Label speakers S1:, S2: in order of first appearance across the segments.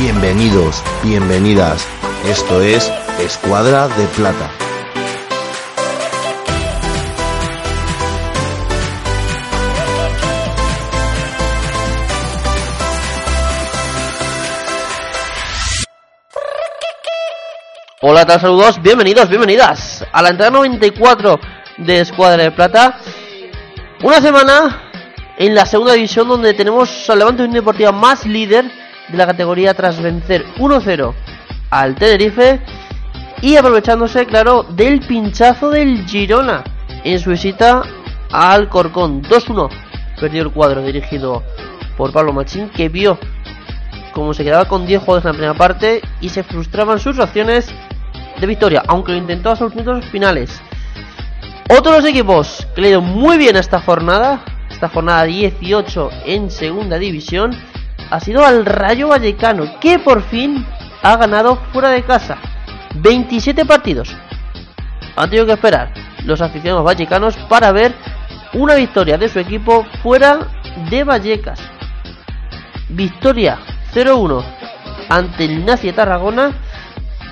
S1: Bienvenidos, bienvenidas. Esto es Escuadra de Plata.
S2: Hola, tal saludos, bienvenidos, bienvenidas a la entrada 94 de Escuadra de Plata. Una semana en la segunda división donde tenemos al Levante Unión Deportiva más líder de la categoría tras vencer 1-0 al Tenerife y aprovechándose, claro, del pinchazo del Girona en su visita al Corcón 2-1. Perdió el cuadro dirigido por Pablo Machín que vio como se quedaba con 10 jugadores en la primera parte y se frustraban sus opciones de victoria, aunque lo intentó hasta los minutos finales. Otros equipos que le dio muy bien esta jornada, esta jornada 18 en segunda división, ha sido al Rayo Vallecano, que por fin ha ganado fuera de casa. 27 partidos. Han tenido que esperar los aficionados vallecanos para ver una victoria de su equipo fuera de Vallecas. Victoria 0-1 ante el Nazi Tarragona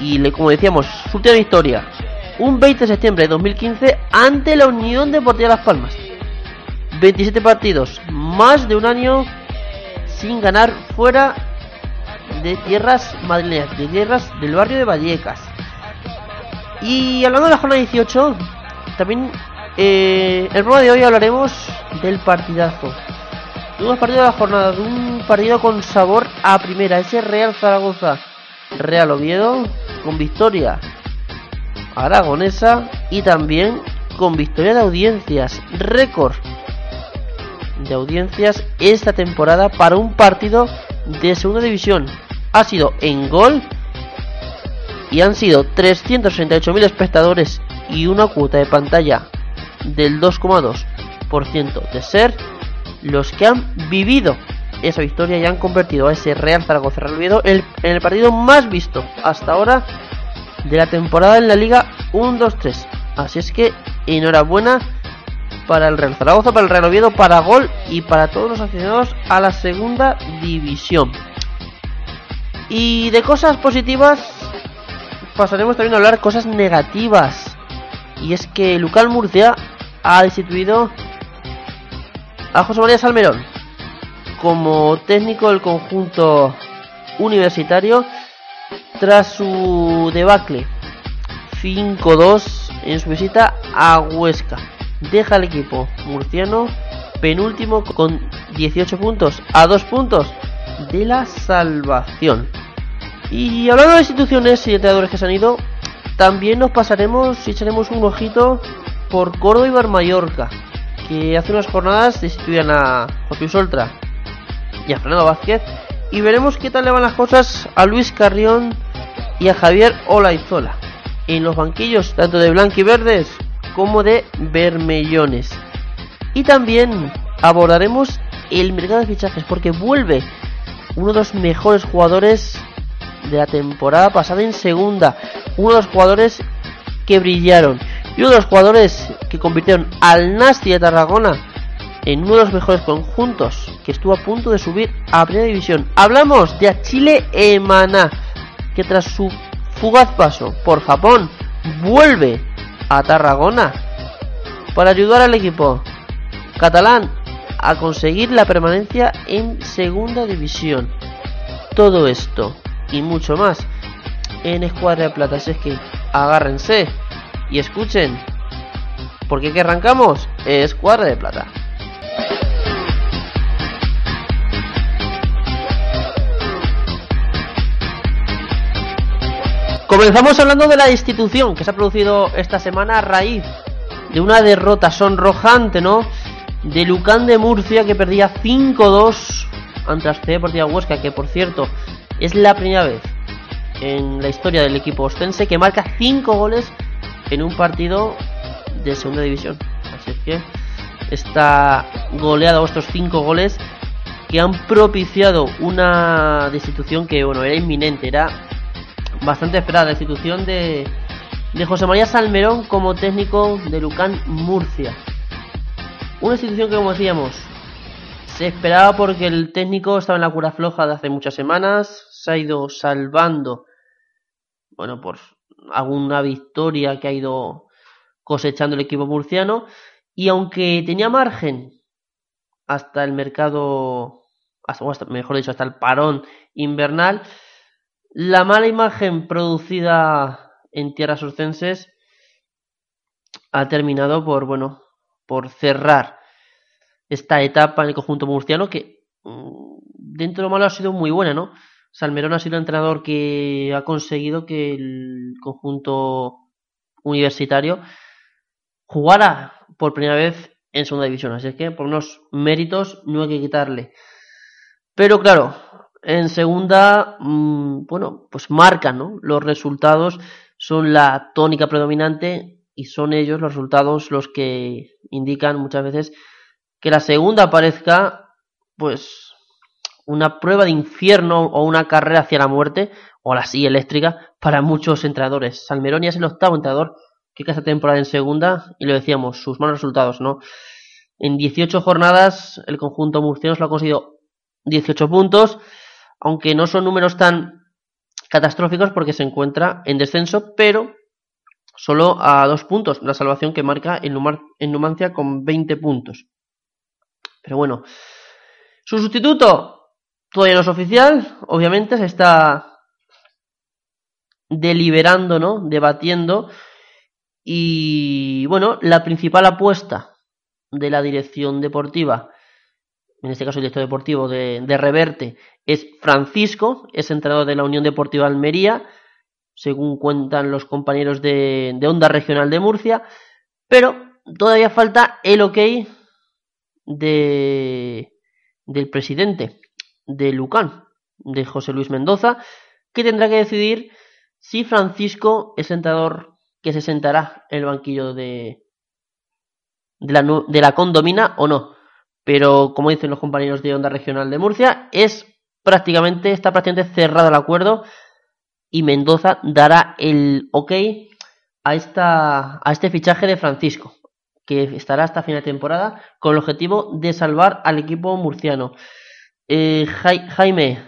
S2: y como decíamos, su última victoria un 20 de septiembre de 2015 ante la Unión Deportiva Las Palmas. 27 partidos, más de un año sin ganar fuera de tierras madrileñas, de tierras del barrio de Vallecas. Y hablando de la jornada 18, también eh, el programa de hoy hablaremos del partidazo. De un partido de la jornada, de un partido con sabor a primera, ese Real Zaragoza, Real Oviedo, con victoria aragonesa y también con victoria de audiencias, récord de audiencias esta temporada para un partido de segunda división. Ha sido en gol y han sido 368.000 espectadores y una cuota de pantalla del 2,2% de ser los que han vivido esa victoria y han convertido a ese Real Zaragoza Real en el partido más visto hasta ahora de la temporada en la Liga 1-2-3. Así es que enhorabuena para el Real Zaragoza, para el Real Oviedo, para Gol y para todos los aficionados a la segunda división. Y de cosas positivas pasaremos también a hablar cosas negativas. Y es que Lucal Murcia ha destituido a José María Salmerón como técnico del conjunto universitario tras su debacle 5-2 en su visita a Huesca. Deja el equipo murciano penúltimo con 18 puntos a 2 puntos de la salvación. Y hablando de instituciones y entrenadores que se han ido, también nos pasaremos y echaremos un ojito por Córdoba y Bar Mallorca, que hace unas jornadas destituían a José Soltra y a Fernando Vázquez. Y veremos qué tal le van las cosas a Luis Carrión y a Javier Olaizola en los banquillos tanto de blanco y verdes como de vermellones. Y también abordaremos el mercado de fichajes porque vuelve uno de los mejores jugadores de la temporada pasada en segunda, uno de los jugadores que brillaron y uno de los jugadores que convirtieron al Nasti de Tarragona en uno de los mejores conjuntos que estuvo a punto de subir a primera división. Hablamos de Chile Emaná que tras su fugaz paso por Japón vuelve a Tarragona para ayudar al equipo catalán a conseguir la permanencia en segunda división. Todo esto y mucho más en Escuadra de Plata. Así es que agárrense y escuchen. Porque que arrancamos Escuadra de Plata. Comenzamos hablando de la institución que se ha producido esta semana a raíz de una derrota sonrojante, ¿no? De Lucán de Murcia que perdía 5-2 ante la Sociedad Deportiva Huesca, que por cierto es la primera vez en la historia del equipo ostense que marca 5 goles en un partido de segunda división. Así es que está goleado estos 5 goles que han propiciado una destitución que bueno era inminente, era bastante esperada, la institución de, de José María Salmerón como técnico de Lucán Murcia. Una institución que, como decíamos, se esperaba porque el técnico estaba en la cura floja de hace muchas semanas, se ha ido salvando, bueno, por alguna victoria que ha ido cosechando el equipo murciano, y aunque tenía margen hasta el mercado, hasta, mejor dicho, hasta el parón invernal, la mala imagen producida en tierras urcenses ha terminado por, bueno, por cerrar esta etapa en el conjunto murciano que mm, dentro de lo malo ha sido muy buena, ¿no? Salmerón ha sido el entrenador que ha conseguido que el conjunto universitario jugara por primera vez en segunda división. Así es que por unos méritos no hay que quitarle. Pero claro, en segunda, mm, bueno, pues marcan, ¿no? Los resultados son la tónica predominante y son ellos los resultados los que indican muchas veces que la segunda parezca, pues, una prueba de infierno o una carrera hacia la muerte o la silla eléctrica para muchos entrenadores. Salmerón es el octavo entrenador que cada temporada en segunda y lo decíamos, sus malos resultados, ¿no? En 18 jornadas el conjunto murciano lo ha conseguido 18 puntos, aunque no son números tan catastróficos porque se encuentra en descenso, pero solo a dos puntos, la salvación que marca en, en Numancia con 20 puntos. Pero bueno, su sustituto todavía no es oficial, obviamente se está deliberando, ¿no? Debatiendo. Y bueno, la principal apuesta de la dirección deportiva, en este caso el director deportivo de, Reverte, es Francisco, es entrenador de la Unión Deportiva Almería, según cuentan los compañeros de, de Onda Regional de Murcia, pero todavía falta el ok de, del presidente de Lucán, de José Luis Mendoza, que tendrá que decidir si Francisco es entrenador que se sentará en el banquillo de, la condomina o no. Pero como dicen los compañeros de Onda Regional de Murcia, es prácticamente, está prácticamente cerrado el acuerdo y Mendoza dará el ok a, esta, a este fichaje de Francisco, que estará hasta final de temporada con el objetivo de salvar al equipo murciano. Eh, Jaime,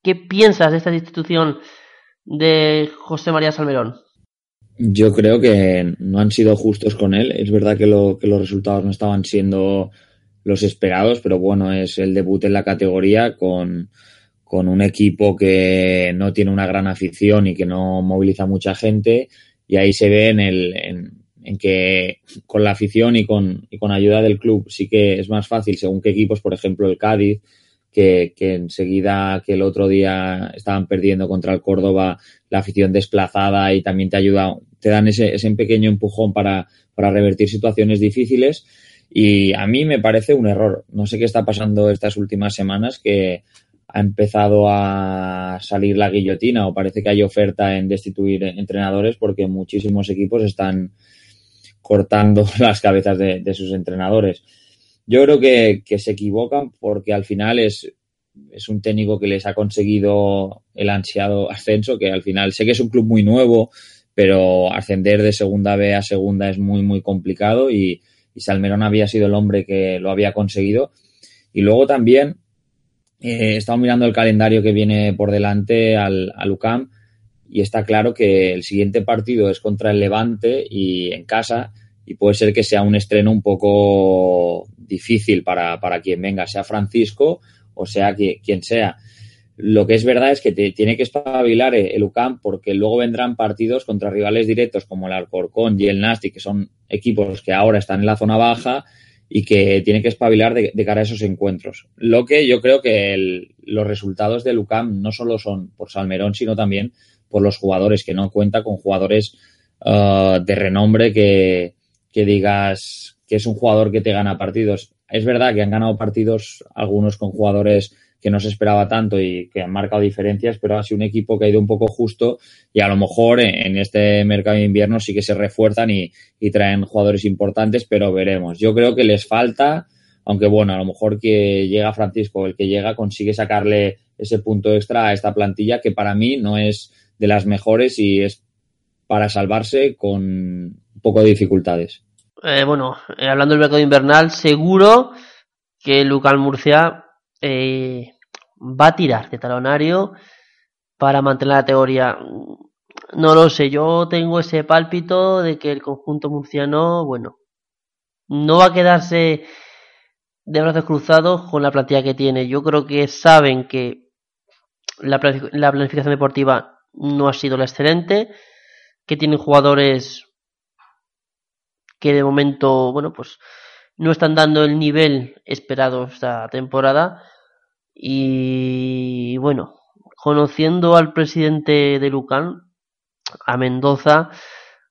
S2: ¿qué piensas de esta institución de José María Salmerón?
S3: Yo creo que no han sido justos con él. Es verdad que, que los resultados no estaban siendo los esperados, pero bueno, es el debut en la categoría con, con un equipo que no tiene una gran afición y que no moviliza mucha gente. Y ahí se ve en, el, en, que con la afición y con, y con ayuda del club sí que es más fácil, según qué equipos, por ejemplo, el Cádiz, que, que, enseguida que el otro día estaban perdiendo contra el Córdoba, la afición desplazada y también te ayuda, te dan ese, ese pequeño empujón para, para revertir situaciones difíciles. Y a mí me parece un error. No sé qué está pasando estas últimas semanas que ha empezado a salir la guillotina o parece que hay oferta en destituir entrenadores porque muchísimos equipos están cortando las cabezas de, sus entrenadores. Yo creo que, que se equivocan porque al final es, es un técnico que les ha conseguido el ansiado ascenso, que al final sé que es un club muy nuevo, pero ascender de segunda B a segunda es muy, muy complicado y, y Salmerón había sido el hombre que lo había conseguido. Y luego también eh, estado mirando el calendario que viene por delante al, al UCAM y está claro que el siguiente partido es contra el Levante y en casa y puede ser que sea un estreno un poco difícil para, para quien venga, sea Francisco o sea quien sea. Lo que es verdad es que te, tiene que espabilar el UCAM porque luego vendrán partidos contra rivales directos como el Alcorcón y el Nasti, que son equipos que ahora están en la zona baja y que tiene que espabilar de, cara a esos encuentros. Lo que yo creo que los resultados del UCAM no solo son por Salmerón, sino también por los jugadores, que no cuenta con jugadores uh, de renombre que, que digas que es un jugador que te gana partidos. Es verdad que han ganado partidos algunos con jugadores que no se esperaba tanto y que han marcado diferencias, pero ha sido un equipo que ha ido un poco justo y a lo mejor en este mercado de invierno sí que se refuerzan y, traen jugadores importantes, pero veremos. Yo creo que les falta, aunque bueno, a lo mejor que llega Francisco, el que llega consigue sacarle ese punto extra a esta plantilla que para mí no es de las mejores y es para salvarse con un poco de dificultades.
S2: Eh, bueno, eh, hablando del mercado invernal, seguro que Lucan Murcia eh, va a tirar de talonario para mantener la teoría. No lo sé, yo tengo ese pálpito de que el conjunto murciano, bueno, no va a quedarse de brazos cruzados con la plantilla que tiene. Yo creo que saben que la, planificación deportiva no ha sido la excelente, que tienen jugadores que de momento, bueno, pues no están dando el nivel esperado esta temporada. Y bueno, conociendo al presidente de Lucan, a Mendoza,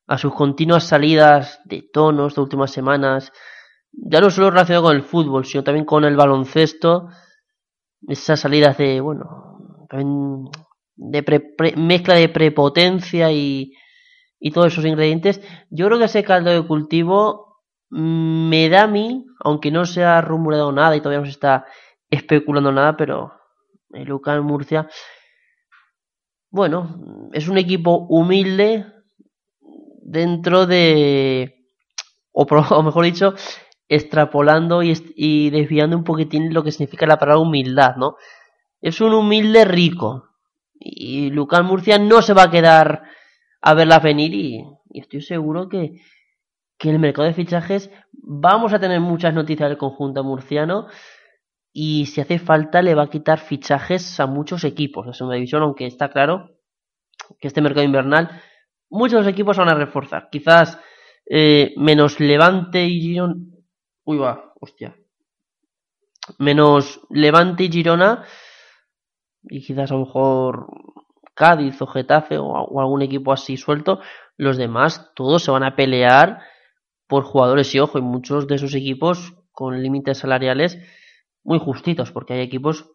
S2: a sus continuas salidas de tonos de últimas semanas, ya no solo relacionado con el fútbol, sino también con el baloncesto, esas salidas de, bueno, de mezcla de prepotencia y, y todos esos ingredientes, yo creo que ese caldo de cultivo me da a mí, aunque no se ha rumorado nada y todavía no se está especulando nada, pero el Lucan Murcia bueno, es un equipo humilde dentro de, o, mejor dicho, extrapolando y, desviando un poquitín lo que significa la palabra humildad, ¿no? Es un humilde rico. Y Lucas Murcia no se va a quedar a verla venir y, estoy seguro que, que el mercado de fichajes vamos a tener muchas noticias del conjunto murciano y si hace falta le va a quitar fichajes a muchos equipos de segunda división, aunque está claro que este mercado invernal muchos de los equipos van a reforzar. Quizás eh, menos Levante y Girona. Uy, va, hostia. Menos Levante y Girona. Y quizás a lo mejor Cádiz o Getafe o, algún equipo así suelto. Los demás, todos se van a pelear por jugadores y ojo, y muchos de esos equipos con límites salariales muy justitos, porque hay equipos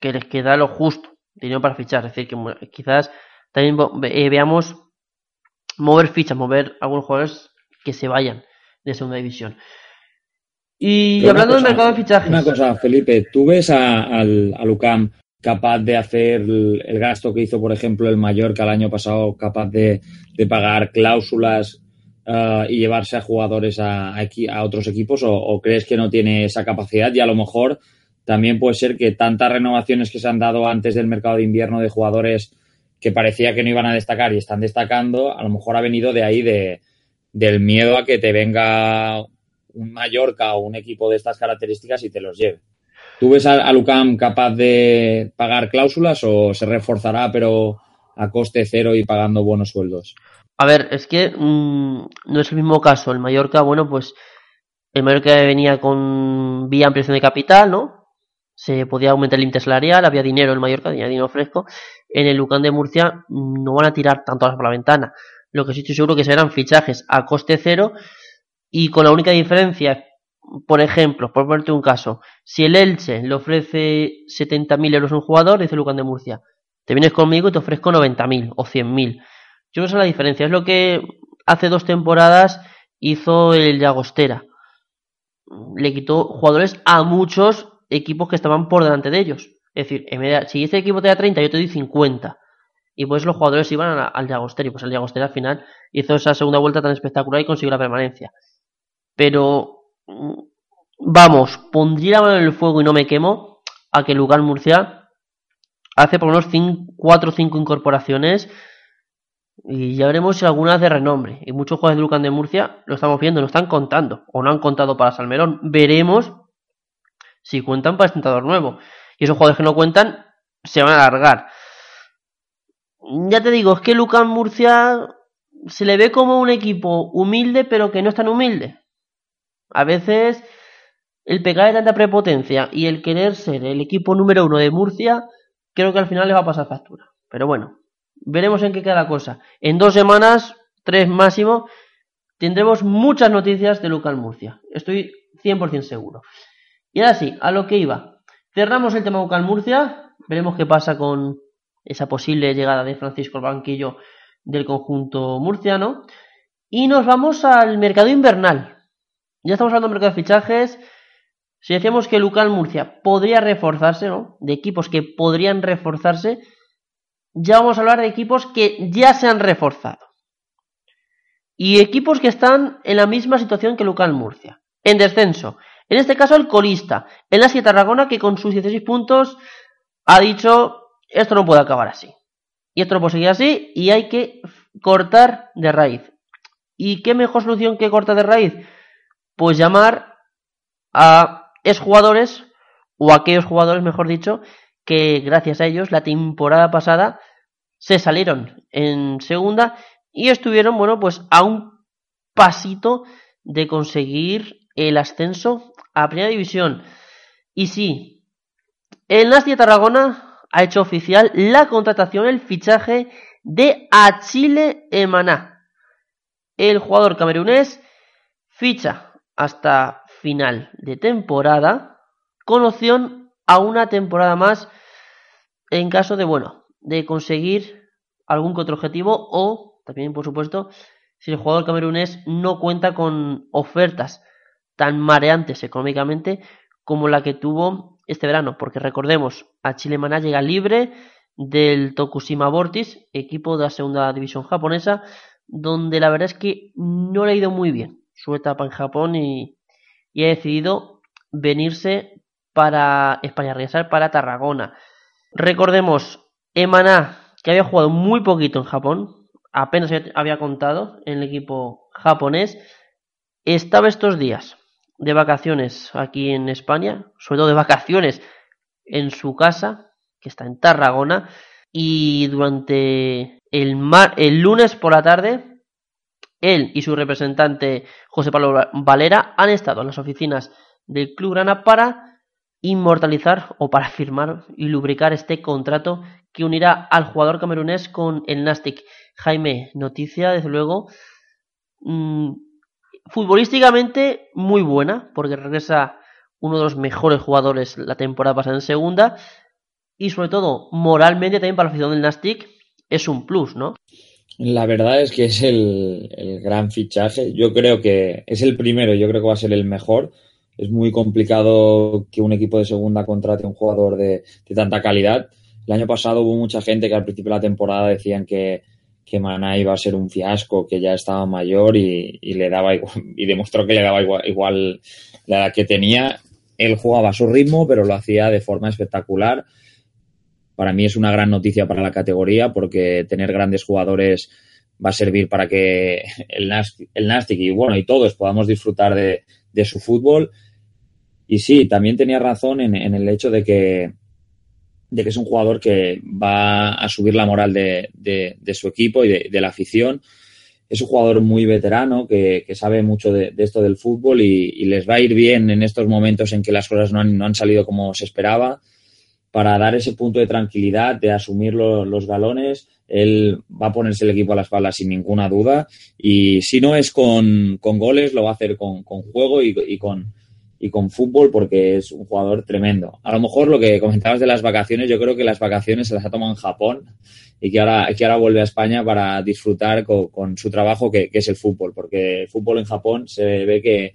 S2: que les queda lo justo, dinero para fichar. Es decir, que quizás también eh, veamos mover fichas, mover algunos jugadores que se vayan de segunda división. Y hablando del mercado de fichajes.
S3: Una cosa, Felipe, ¿tú ves a, a Lucam capaz de hacer el, gasto que hizo, por ejemplo, el Mallorca el año pasado, capaz de, de pagar cláusulas eh, y llevarse a jugadores a, a, otros equipos o, crees que no tiene esa capacidad y a lo mejor también puede ser que tantas renovaciones que se han dado antes del mercado de invierno de jugadores que parecía que no iban a destacar y están destacando, a lo mejor ha venido de ahí de, del miedo a que te venga un Mallorca o un equipo de estas características y te los lleve. ¿Tú ves a, a Lucam capaz de pagar cláusulas o se reforzará pero a coste cero y pagando buenos sueldos?
S2: A ver, es que mm, no es el mismo caso. El Mallorca, bueno, pues el Mallorca venía con vía ampliación de capital, ¿no? Se podía aumentar el límite salarial, había dinero en el Mallorca, tenía dinero fresco. En el Lucan de Murcia mm, no van a tirar tanto por la ventana. Lo que sí estoy seguro que serán fichajes a coste cero y con la única diferencia, por ejemplo, por ponerte un caso, si el Elche le ofrece 70.000 euros a un jugador, dice el Lucan de Murcia, te vienes conmigo y te ofrezco 90.000 o 100.000 yo no sé la diferencia. Es lo que hace dos temporadas hizo el Llagostera. Le quitó jugadores a muchos equipos que estaban por delante de ellos. Es decir, si este equipo te da 30, yo te doy 50. Y pues los jugadores iban al Llagostera. Y pues el Llagostera al final hizo esa segunda vuelta tan espectacular y consiguió la permanencia. Pero, mm, vamos, pondría mano en el fuego y no me quemo a que Lugar Murcia hace por lo menos 4 o 5 incorporaciones y ya veremos algunas de renombre. Y muchos jugadores de Lucan de Murcia lo estamos viendo, no están contando. O no han contado para Salmerón. Veremos si cuentan para el tentador nuevo. Y esos jugadores que no cuentan se van a alargar. Ya te digo, es que Lucan Murcia se le ve como un equipo humilde, pero que no es tan humilde. A veces el pecar de tanta prepotencia y el querer ser el equipo número uno de Murcia, creo que al final le va a pasar factura. Pero bueno, veremos en qué queda la cosa. En dos semanas, tres máximo, tendremos muchas noticias de Lucan Murcia. Estoy 100% seguro. Y ahora sí, a lo que iba. Cerramos el tema Lucan Murcia. Veremos qué pasa con esa posible llegada de Francisco el banquillo del conjunto murciano. Y nos vamos al mercado invernal. Ya estamos hablando del mercado de fichajes. Si decíamos que Lucan Murcia podría reforzarse, ¿no? De equipos que podrían reforzarse ya vamos a hablar de equipos que ya se han reforzado. Y equipos que están en la misma situación que Lucan Murcia. En descenso. En este caso el colista, el Asia Tarragona, que con sus 16 puntos ha dicho, esto no puede acabar así. Y esto no puede seguir así y hay que cortar de raíz. ¿Y qué mejor solución que cortar de raíz? Pues llamar a exjugadores, o a aquellos jugadores, mejor dicho, que gracias a ellos la temporada pasada se salieron en segunda y estuvieron, bueno, pues a un pasito de conseguir el ascenso a primera división. Y sí, el Nastia Tarragona ha hecho oficial la contratación, el fichaje de Achille Emaná. El jugador camerunés ficha hasta final de temporada con opción a una temporada más en caso de, bueno, de conseguir algún otro objetivo o también, por supuesto, si el jugador camerunés no cuenta con ofertas tan mareantes económicamente como la que tuvo este verano, porque recordemos, a Chile Maná llega libre del Tokushima Vortis, equipo de la segunda división japonesa, donde la verdad es que no le ha ido muy bien su etapa en Japón y, y ha decidido venirse para España, regresar para Tarragona. Recordemos, Emana, que había jugado muy poquito en Japón, apenas había contado en el equipo japonés, estaba estos días de vacaciones aquí en España, sobre todo de vacaciones en su casa, que está en Tarragona, y durante el, el lunes por la tarde, él y su representante José Pablo Valera han estado en las oficinas del Club Grana para inmortalizar o para firmar y lubricar este contrato que unirá al jugador camerunés con el Nastic. Jaime, noticia desde luego mmm, futbolísticamente muy buena, porque regresa uno de los mejores jugadores la temporada pasada en segunda, y sobre todo moralmente también para la afición del Nastic es un plus, ¿no?
S3: La verdad es que es el, el, gran fichaje. Yo creo que es el primero, yo creo que va a ser el mejor. Es muy complicado que un equipo de segunda contrate a un jugador de, tanta calidad. El año pasado hubo mucha gente que al principio de la temporada decían que, que Maná iba a ser un fiasco, que ya estaba mayor y, le daba y demostró que le daba igual, igual la edad que tenía. Él jugaba a su ritmo, pero lo hacía de forma espectacular. Para mí es una gran noticia para la categoría porque tener grandes jugadores va a servir para que el el Nastic y bueno y todos podamos disfrutar de, su fútbol. Y sí, también tenía razón en, en el hecho de que de que es un jugador que va a subir la moral de, de, su equipo y de, la afición. Es un jugador muy veterano que, que sabe mucho de, esto del fútbol y, les va a ir bien en estos momentos en que las cosas no han, no han salido como se esperaba para dar ese punto de tranquilidad, de asumir lo, los galones. Él va a ponerse el equipo a la espalda sin ninguna duda y si no es con, con goles, lo va a hacer con, con juego y, y con, y con fútbol porque es un jugador tremendo. A lo mejor lo que comentabas de las vacaciones, yo creo que las vacaciones se las ha tomado en Japón y que ahora, que ahora vuelve a España para disfrutar con, su trabajo que, es el fútbol, porque el fútbol en Japón se ve que,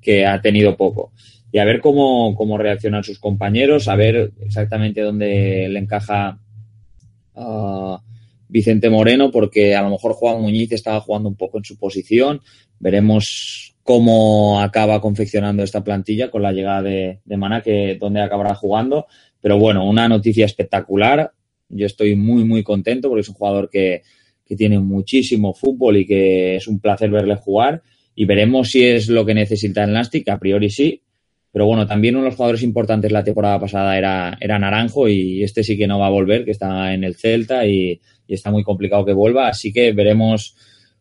S3: que ha tenido poco. Y a ver cómo, cómo reaccionan sus compañeros, a ver exactamente dónde le encaja uh, Vicente Moreno, porque a lo mejor Juan Muñiz estaba jugando un poco en su posición. Veremos cómo acaba confeccionando esta plantilla con la llegada de, de Mana, que donde acabará jugando. Pero bueno, una noticia espectacular. Yo estoy muy, muy contento porque es un jugador que, tiene muchísimo fútbol y que es un placer verle jugar. Y veremos si es lo que necesita el Nastic, a priori sí. Pero bueno, también uno de los jugadores importantes la temporada pasada era, era Naranjo y este sí que no va a volver, que está en el Celta y está muy complicado que vuelva. Así que veremos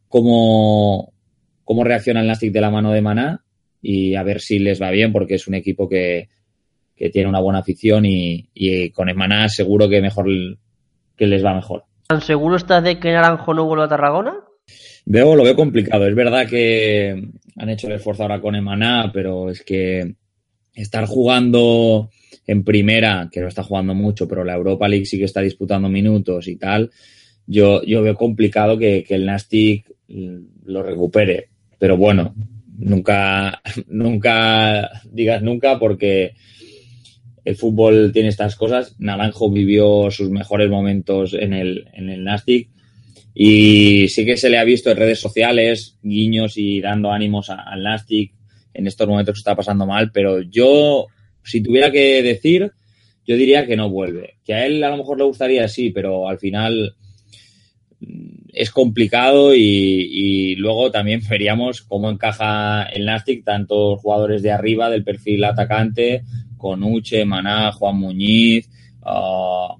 S3: cómo, cómo reacciona el Nastic de la mano de Maná y a ver si les va bien, porque es un equipo que, que tiene una buena afición y, y con Maná seguro que mejor que les va mejor.
S2: ¿Tan seguro estás de que Naranjo no vuelva a Tarragona?
S3: Veo, lo veo complicado. Es verdad que han hecho el esfuerzo ahora con Emaná, pero es que estar jugando en primera, que no está jugando mucho, pero la Europa League sí que está disputando minutos y tal, yo, yo veo complicado que, que el Nastic lo recupere pero bueno, nunca, nunca digas nunca porque el fútbol tiene estas cosas. Naranjo vivió sus mejores momentos en el, en el Nastic y sí que se le ha visto en redes sociales guiños y dando ánimos al Nastic en estos momentos está pasando mal, pero yo, si tuviera que decir, yo diría que no vuelve. Que a él a lo mejor le gustaría, sí, pero al final es complicado y, luego también veríamos cómo encaja el Nastic tantos jugadores de arriba del perfil atacante con Uche, Maná, Juan Muñiz, uh,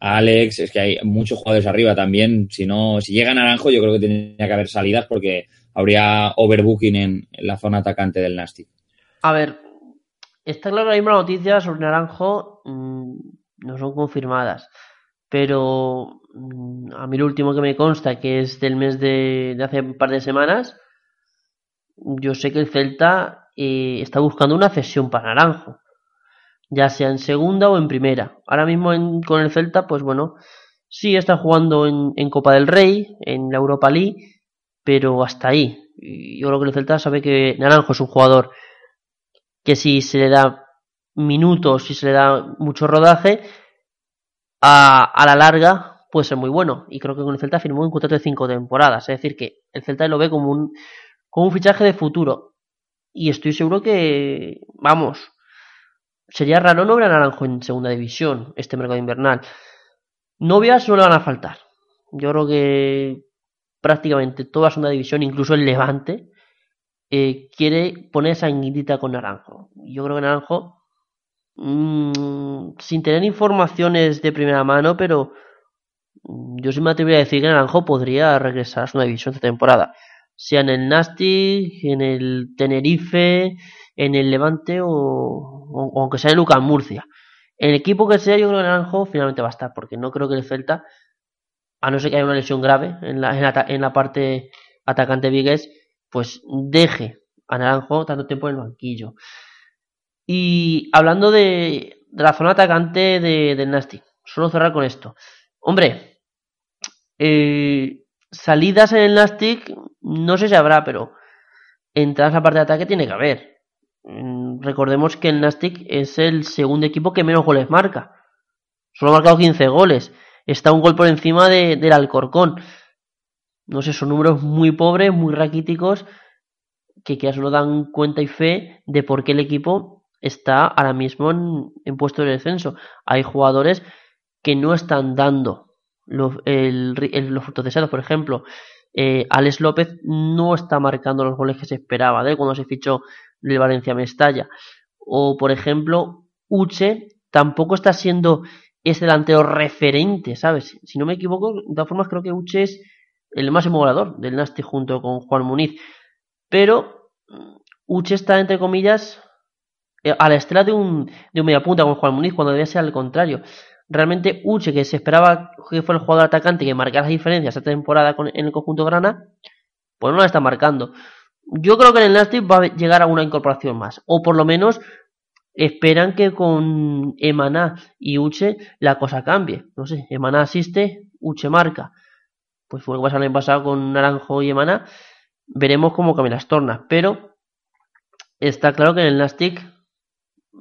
S3: Alex, es que hay muchos jugadores arriba también. Si no, si llega Naranjo, yo creo que tendría que haber salidas porque habría overbooking en, la zona atacante del Nastic.
S2: A ver, está claro mismo las noticias sobre Naranjo mm, no son confirmadas, pero a mí lo último que me consta, que es del mes de, hace un par de semanas, yo sé que el Celta eh, está buscando una cesión para Naranjo ya sea en segunda o en primera. Ahora mismo con el Celta, pues bueno, sí está jugando en, Copa del Rey, en la Europa League, pero hasta ahí. Yo creo que el Celta sabe que Naranjo es un jugador que si se le da minutos, si se le da mucho rodaje, a la larga puede ser muy bueno. Y creo que con el Celta firmó un contrato de cinco temporadas. Es decir, que el Celta lo ve como un, como un fichaje de futuro. Y estoy seguro que, vamos, sería raro no ver a Naranjo en segunda división este mercado invernal. Novias no le van a faltar. Yo creo que prácticamente toda segunda división, incluso el Levante, eh, quiere poner esa con Naranjo. Yo creo que Naranjo, mm, sin tener informaciones de primera mano, pero yo sí me atrevería a decir que Naranjo podría regresar a segunda división esta temporada. Sea en el Nasty, en el Tenerife, en el Levante o, aunque sea en Lucas Murcia. En el equipo que sea, yo creo que Naranjo finalmente va a estar, porque no creo que el Celta, a no ser que haya una lesión grave en la, en la, parte atacante Vigues, pues deje a Naranjo tanto tiempo en el banquillo. Y hablando de, la zona atacante de, del Nasty, solo cerrar con esto. Hombre, eh, salidas en el Nastic, no sé si habrá, pero entradas a la parte de ataque tiene que haber. Mm, recordemos que el Nastic es el segundo equipo que menos goles marca. Solo ha marcado 15 goles. Está un gol por encima de, del Alcorcón. No sé, son números muy pobres, muy raquíticos, que ya solo dan cuenta y fe de por qué el equipo está ahora mismo en, puesto de descenso. Hay jugadores que no están dando los, los frutos deseados. Por ejemplo, eh, Alex López no está marcando los goles que se esperaba de cuando se fichó del Valencia Mestalla. O, por ejemplo, Uche tampoco está siendo ese delantero referente, ¿sabes? Si no me equivoco, de todas formas creo que Uche es el máximo goleador del Nasti junto con Juan Muniz. Pero mm, Uche está, entre comillas, eh, a la estela de un, de un punta con Juan Muniz, cuando debía ser al contrario. Realmente Uche, que se esperaba que fuera el jugador atacante que marcara las diferencias esta temporada en el conjunto grana, pues no la está marcando. Yo creo que en el Nastic va a llegar a una incorporación más. O por lo menos esperan que con Emaná y Uche la cosa cambie. No sé, Emaná asiste, Uche marca. Pues fue lo que el año pasado con Naranjo y Emaná. Veremos cómo cambian las tornas. Pero está claro que en el Nastic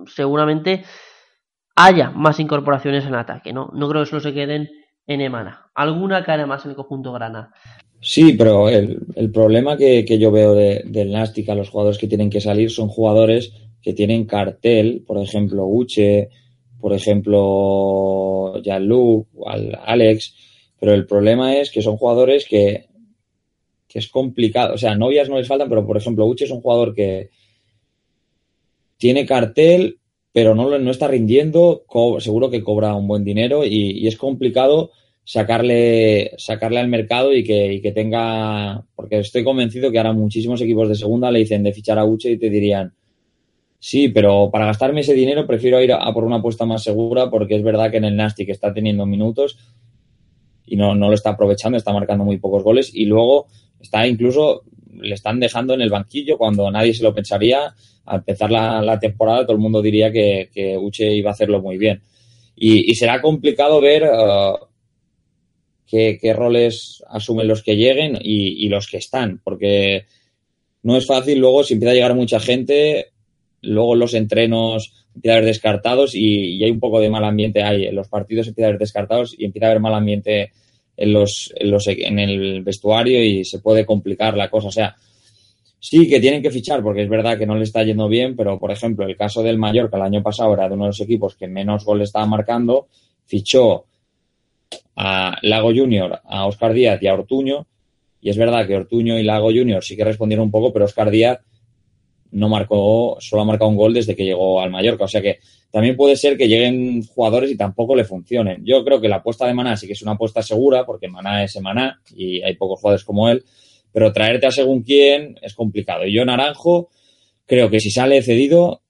S2: seguramente haya más incorporaciones en ataque. No, no creo que solo se queden en Emana. Alguna cara más en el conjunto grana.
S3: Sí, pero el, problema que, yo veo del Nastic a los jugadores que tienen que salir son jugadores que tienen cartel, por ejemplo, Uche, por ejemplo, Jean-Luc, Alex, pero el problema es que son jugadores que, que es complicado, o sea, novias no les faltan, pero por ejemplo, Uche es un jugador que tiene cartel, pero no, no está rindiendo, seguro que cobra un buen dinero y es complicado sacarle, sacarle al mercado y que, que tenga, porque estoy convencido que ahora muchísimos equipos de segunda le dicen de fichar a Uche y te dirían, sí, pero para gastarme ese dinero prefiero ir a, por una apuesta más segura porque es verdad que en el Nasty que está teniendo minutos y no, no lo está aprovechando, está marcando muy pocos goles y luego está incluso, le están dejando en el banquillo cuando nadie se lo pensaría. Al empezar la, temporada todo el mundo diría que, que Uche iba a hacerlo muy bien. Y, será complicado ver uh, qué, roles asumen los que lleguen y, los que están, porque no es fácil luego si empieza a llegar mucha gente, luego los entrenos empieza a haber descartados y, hay un poco de mal ambiente ahí, los partidos empieza a haber descartados y empieza a haber mal ambiente en los, en los en el vestuario y se puede complicar la cosa, o sea, Sí, que tienen que fichar, porque es verdad que no le está yendo bien, pero por ejemplo, el caso del Mallorca el año pasado era de uno de los equipos que menos goles estaba marcando, fichó a Lago Junior, a Oscar Díaz y a Ortuño, y es verdad que Ortuño y Lago Junior sí que respondieron un poco, pero Oscar Díaz no marcó, solo ha marcado un gol desde que llegó al Mallorca. O sea que también puede ser que lleguen jugadores y tampoco le funcionen. Yo creo que la apuesta de Maná sí que es una apuesta segura, porque Maná es Maná y hay pocos jugadores como él pero traerte a según quién es complicado. Y yo, Naranjo, creo que si sale cedido,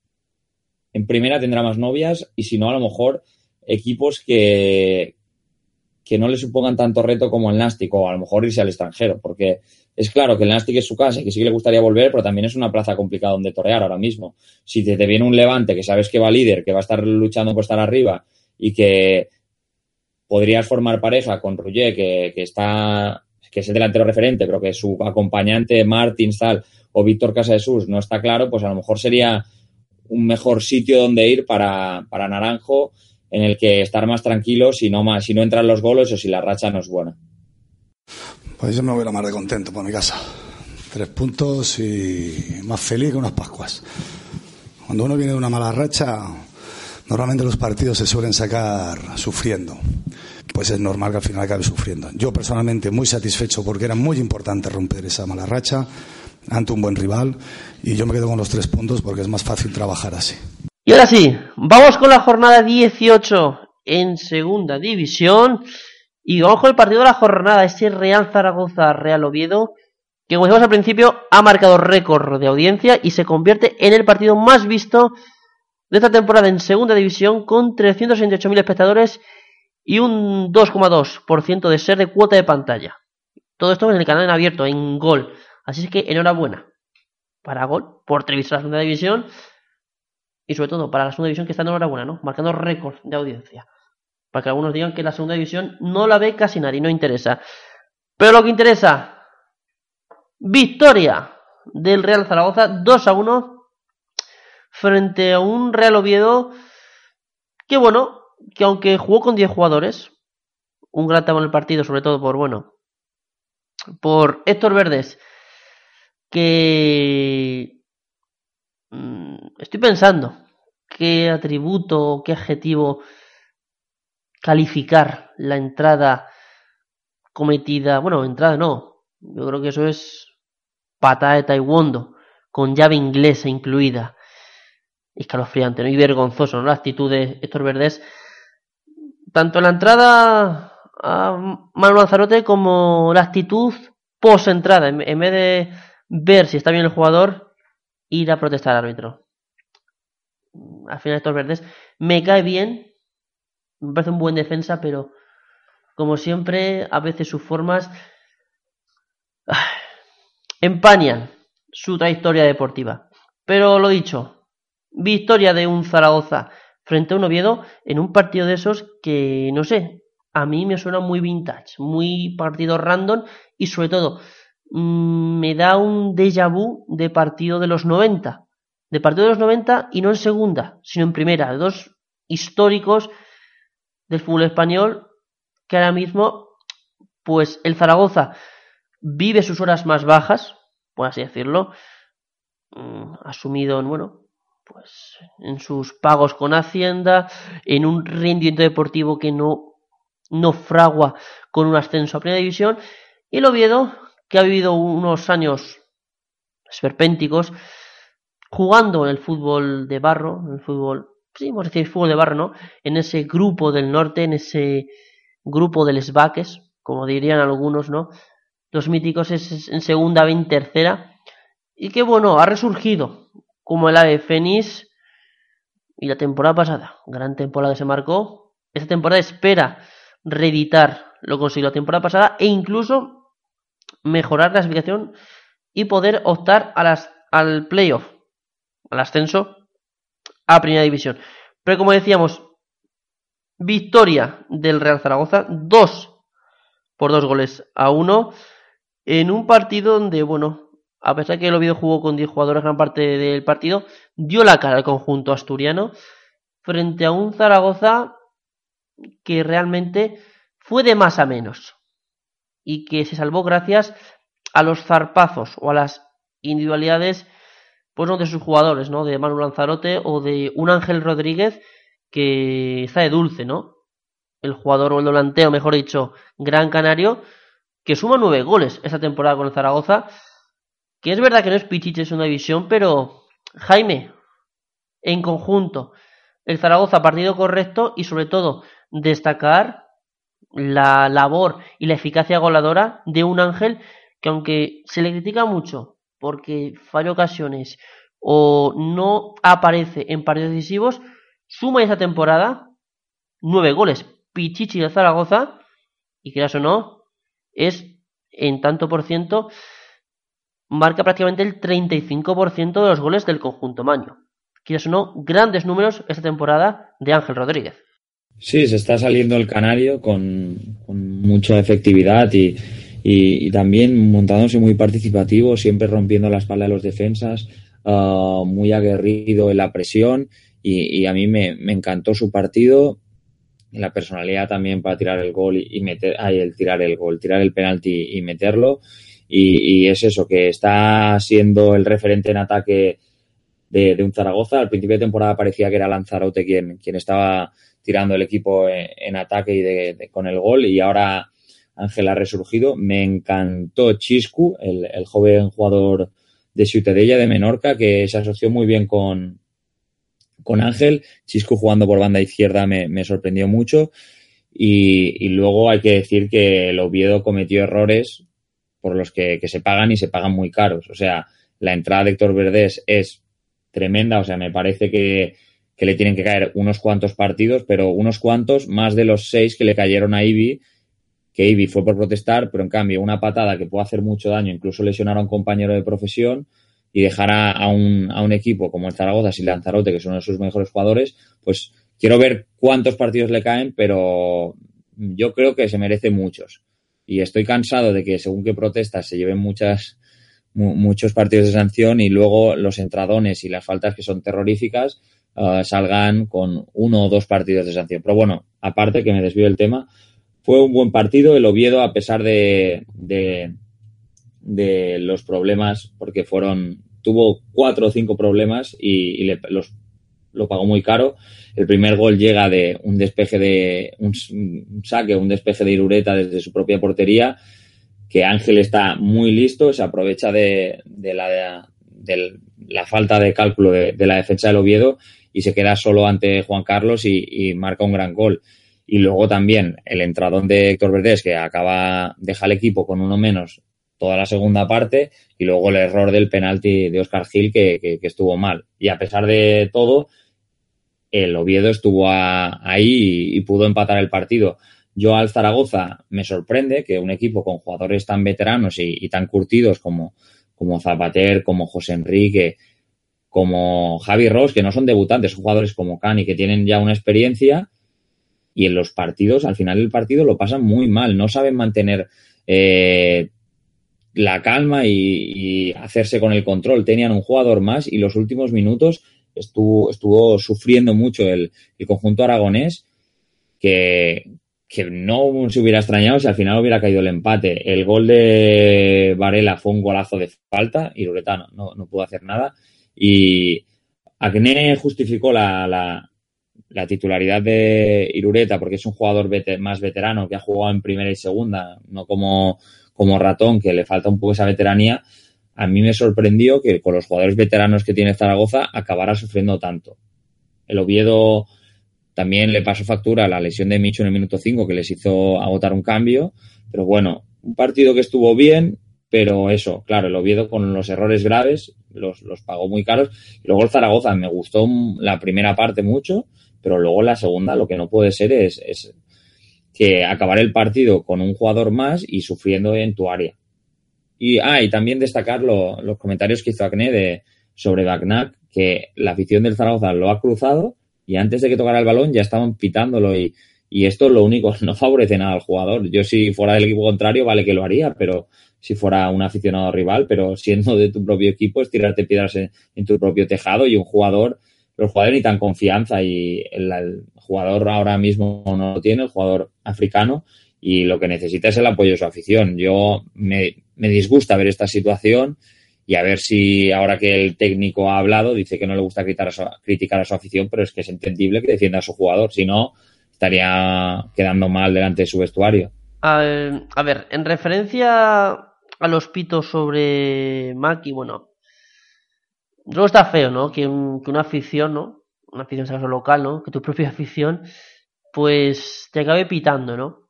S3: en primera tendrá más novias y si no, a lo mejor equipos que, que no le supongan tanto reto como el Nastic o a lo mejor irse al extranjero, porque es claro que el Nastic es su casa y que sí que le gustaría volver, pero también es una plaza complicada donde torear ahora mismo. Si te, viene un Levante que sabes que va líder, que va a estar luchando por estar arriba y que podrías formar pareja con Ruggier, que, está que es el delantero referente, pero que su acompañante Martín Sal o Víctor Casadesus no está claro, pues a lo mejor sería un mejor sitio donde ir para, para Naranjo en el que estar más tranquilo si no, más, si no entran los goles o si la racha no es buena.
S4: Pues yo me voy a la mar de contento por mi casa. Tres puntos y más feliz que unas Pascuas. Cuando uno viene de una mala racha, normalmente los partidos se suelen sacar sufriendo pues es normal que al final acabe sufriendo. Yo personalmente muy satisfecho porque era muy importante romper esa mala racha ante un buen rival y yo me quedo con los tres puntos porque es más fácil trabajar así.
S2: Y ahora sí, vamos con la jornada 18 en segunda división y vamos con el partido de la jornada, ese Real Zaragoza Real Oviedo que como dijimos al principio ha marcado récord de audiencia y se convierte en el partido más visto de esta temporada en segunda división con 368.000 espectadores y un 2,2% de ser de cuota de pantalla. Todo esto en el canal en abierto, en Gol. Así que enhorabuena para Gol por televisar la segunda división y sobre todo para la segunda división que está enhorabuena, ¿no? Marcando récord de audiencia. Para que algunos digan que la segunda división no la ve casi nadie, no interesa. Pero lo que interesa, victoria del Real Zaragoza 2 a 1 frente a un Real Oviedo que bueno, que aunque jugó con 10 jugadores, un gran tema en el partido, sobre todo por, bueno, por Héctor Verdes, que estoy pensando qué atributo, qué adjetivo calificar la entrada cometida, bueno, entrada no, yo creo que eso es patada de taekwondo, con llave inglesa incluida. Escalofriante, ¿no? Y vergonzoso, ¿no? La actitud de Héctor Verdes tanto la entrada a Manuel Lanzarote como la actitud post entrada, en, vez de ver si está bien el jugador, ir a protestar al árbitro. Al final estos verdes me cae bien, me parece un buen defensa, pero como siempre, a veces sus formas empañan su trayectoria deportiva. Pero lo dicho, victoria de un Zaragoza frente a un Oviedo en un partido de esos que, no sé, a mí me suena muy vintage, muy partido random y sobre todo me da un déjà vu de partido de los 90. De partido de los 90 y no en segunda, sino en primera. Dos históricos del fútbol español que ahora mismo, pues el Zaragoza vive sus horas más bajas, por así decirlo, mm, asumido en, bueno, pues en sus pagos con Hacienda, en un rendimiento deportivo que no, no fragua con un ascenso a primera división, y el Oviedo, que ha vivido unos años esperpénticos, jugando en el fútbol de barro, en el fútbol, sí, vamos decir fútbol de barro, ¿no? En ese grupo del norte, en ese grupo de les vaques, como dirían algunos, ¿no? Los míticos es en segunda, B en tercera, y que bueno, ha resurgido como el ave Fénix y la temporada pasada. Gran temporada que se marcó. Esta temporada espera reeditar lo consiguió la temporada pasada e incluso mejorar la clasificación y poder optar a las, al playoff, al ascenso a primera división. Pero como decíamos, victoria del Real Zaragoza, 2 por 2 goles a 1 en un partido donde, bueno, a pesar que el Oviedo jugó con 10 jugadores gran parte del partido, dio la cara al conjunto asturiano frente a un Zaragoza que realmente fue de más a menos y que se salvó gracias a los zarpazos o a las individualidades, pues no de sus jugadores, ¿no? De Manu Lanzarote o de un Ángel Rodríguez que está de dulce, ¿no? El jugador o el delantero, mejor dicho, Gran Canario, que suma nueve goles esta temporada con el Zaragoza, que es verdad que no es Pichiche, es una división, pero Jaime, en conjunto, el Zaragoza partido correcto y sobre todo destacar la labor y la eficacia goladora de un Ángel que aunque se le critica mucho porque falla ocasiones o no aparece en partidos decisivos, suma esa temporada nueve goles. Pichichi de Zaragoza, y quieras o no, es en tanto por ciento, marca prácticamente el 35% de los goles del conjunto Maño. Quieras o no, grandes números esta temporada de Ángel Rodríguez.
S3: Sí, se está saliendo el Canario con, mucha efectividad y, y, también montándose muy participativo, siempre rompiendo la espalda de los defensas, ah, muy aguerrido en la presión y, a mí me, encantó su partido, la personalidad también para tirar el gol y, meter, ay, el tirar el gol, tirar el penalti y meterlo y, es eso, que está siendo el referente en ataque de, un Zaragoza. Al principio de temporada parecía que era Lanzarote quien estaba tirando el equipo en, ataque y de, con el gol y ahora Ángel ha resurgido. Me encantó Chiscu, el, joven jugador de Ciutadella, de Menorca, que se asoció muy bien con, con Ángel. Chiscu jugando por banda izquierda me, sorprendió mucho. Y, luego hay que decir que el Oviedo cometió errores por los que, se pagan y se pagan muy caros. O sea, la entrada de Héctor Verdés es tremenda, o sea, me parece que, le tienen que caer unos cuantos partidos, pero unos cuantos más de los seis que le cayeron a Ibi, que Ibi fue por protestar, pero en cambio una patada que puede hacer mucho daño, incluso lesionar a un compañero de profesión y dejar a, un, a un equipo como el Zaragoza sin Lanzarote, que es uno de sus mejores jugadores, pues quiero ver cuántos partidos le caen, pero yo creo que se merece muchos. Y estoy cansado de que según qué protestas se lleven muchas muchos partidos de sanción y luego los entradones y las faltas que son terroríficas uh, salgan con uno o dos partidos de sanción. Pero bueno, aparte que me desvío el tema, fue un buen partido el Oviedo a pesar de, de, de los problemas, porque fueron, tuvo cuatro o cinco problemas y, le, los lo pagó muy caro. El primer gol llega de un despeje de un, saque, un despeje de Irureta desde su propia portería, que Ángel está muy listo, se aprovecha de, la, de la falta de cálculo de, la defensa del Oviedo y se queda solo ante Juan Carlos y, marca un gran gol. Y luego también el entradón de Héctor Verdés, que acaba, deja el equipo con uno menos toda la segunda parte, y luego el error del penalti de Oscar Gil, que, que estuvo mal. Y a pesar de todo, el Oviedo estuvo ahí y, pudo empatar el partido. Yo al Zaragoza me sorprende que un equipo con jugadores tan veteranos y, tan curtidos como, como Zapater, como José Enrique, como Javi Ross, que no son debutantes, jugadores como Cani, que tienen ya una experiencia, y en los partidos, al final del partido lo pasan muy mal, no saben mantener eh, la calma y, hacerse con el control. Tenían un jugador más y los últimos minutos estuvo, estuvo sufriendo mucho el, conjunto aragonés, que, que no se hubiera extrañado si al final hubiera caído el empate. El gol de Varela fue un golazo de falta y Lureta no, no, pudo hacer nada. Y Agne justificó la, la, la, titularidad de Irureta porque es un jugador más veterano que ha jugado en primera y segunda, no como, como Ratón, que le falta un poco esa veteranía a mí me sorprendió que con los jugadores veteranos que tiene Zaragoza acabara sufriendo tanto. El Oviedo también le pasó factura la lesión de Micho en el minuto 5 que les hizo agotar un cambio, pero bueno, un partido que estuvo bien, pero eso, claro, el Oviedo con los errores graves los, los pagó muy caros. Y luego el Zaragoza me gustó la primera parte mucho, pero luego la segunda lo que no puede ser es, es que acabar el partido con un jugador más y sufriendo en tu área. Y, ah, y también destacar los comentarios que hizo Acne de, sobre Bagnac, que la afición del Zaragoza lo ha cruzado y antes de que tocara el balón ya estaban pitándolo y, y esto lo único, no favorece nada al jugador. Yo si fuera del equipo contrario vale que lo haría, pero si fuera un aficionado rival, pero siendo de tu propio equipo es tirarte piedras en, tu propio tejado y un jugador, los jugadores tan confianza y el, jugador ahora mismo no lo tiene, el jugador africano, y lo que necesita es el apoyo de su afición. Yo me, me disgusta ver esta situación y a ver si ahora que el técnico ha hablado, dice que no le gusta criticar a su, afición, pero es que es entendible que defienda a su jugador, si no estaría quedando mal delante de su vestuario.
S2: A ver, en referencia a los pitos sobre Maki, bueno, luego está feo, ¿no? Que, un, que una afición, ¿no? Una afición local, ¿no? Que tu propia afición, pues te acabe pitando, ¿no?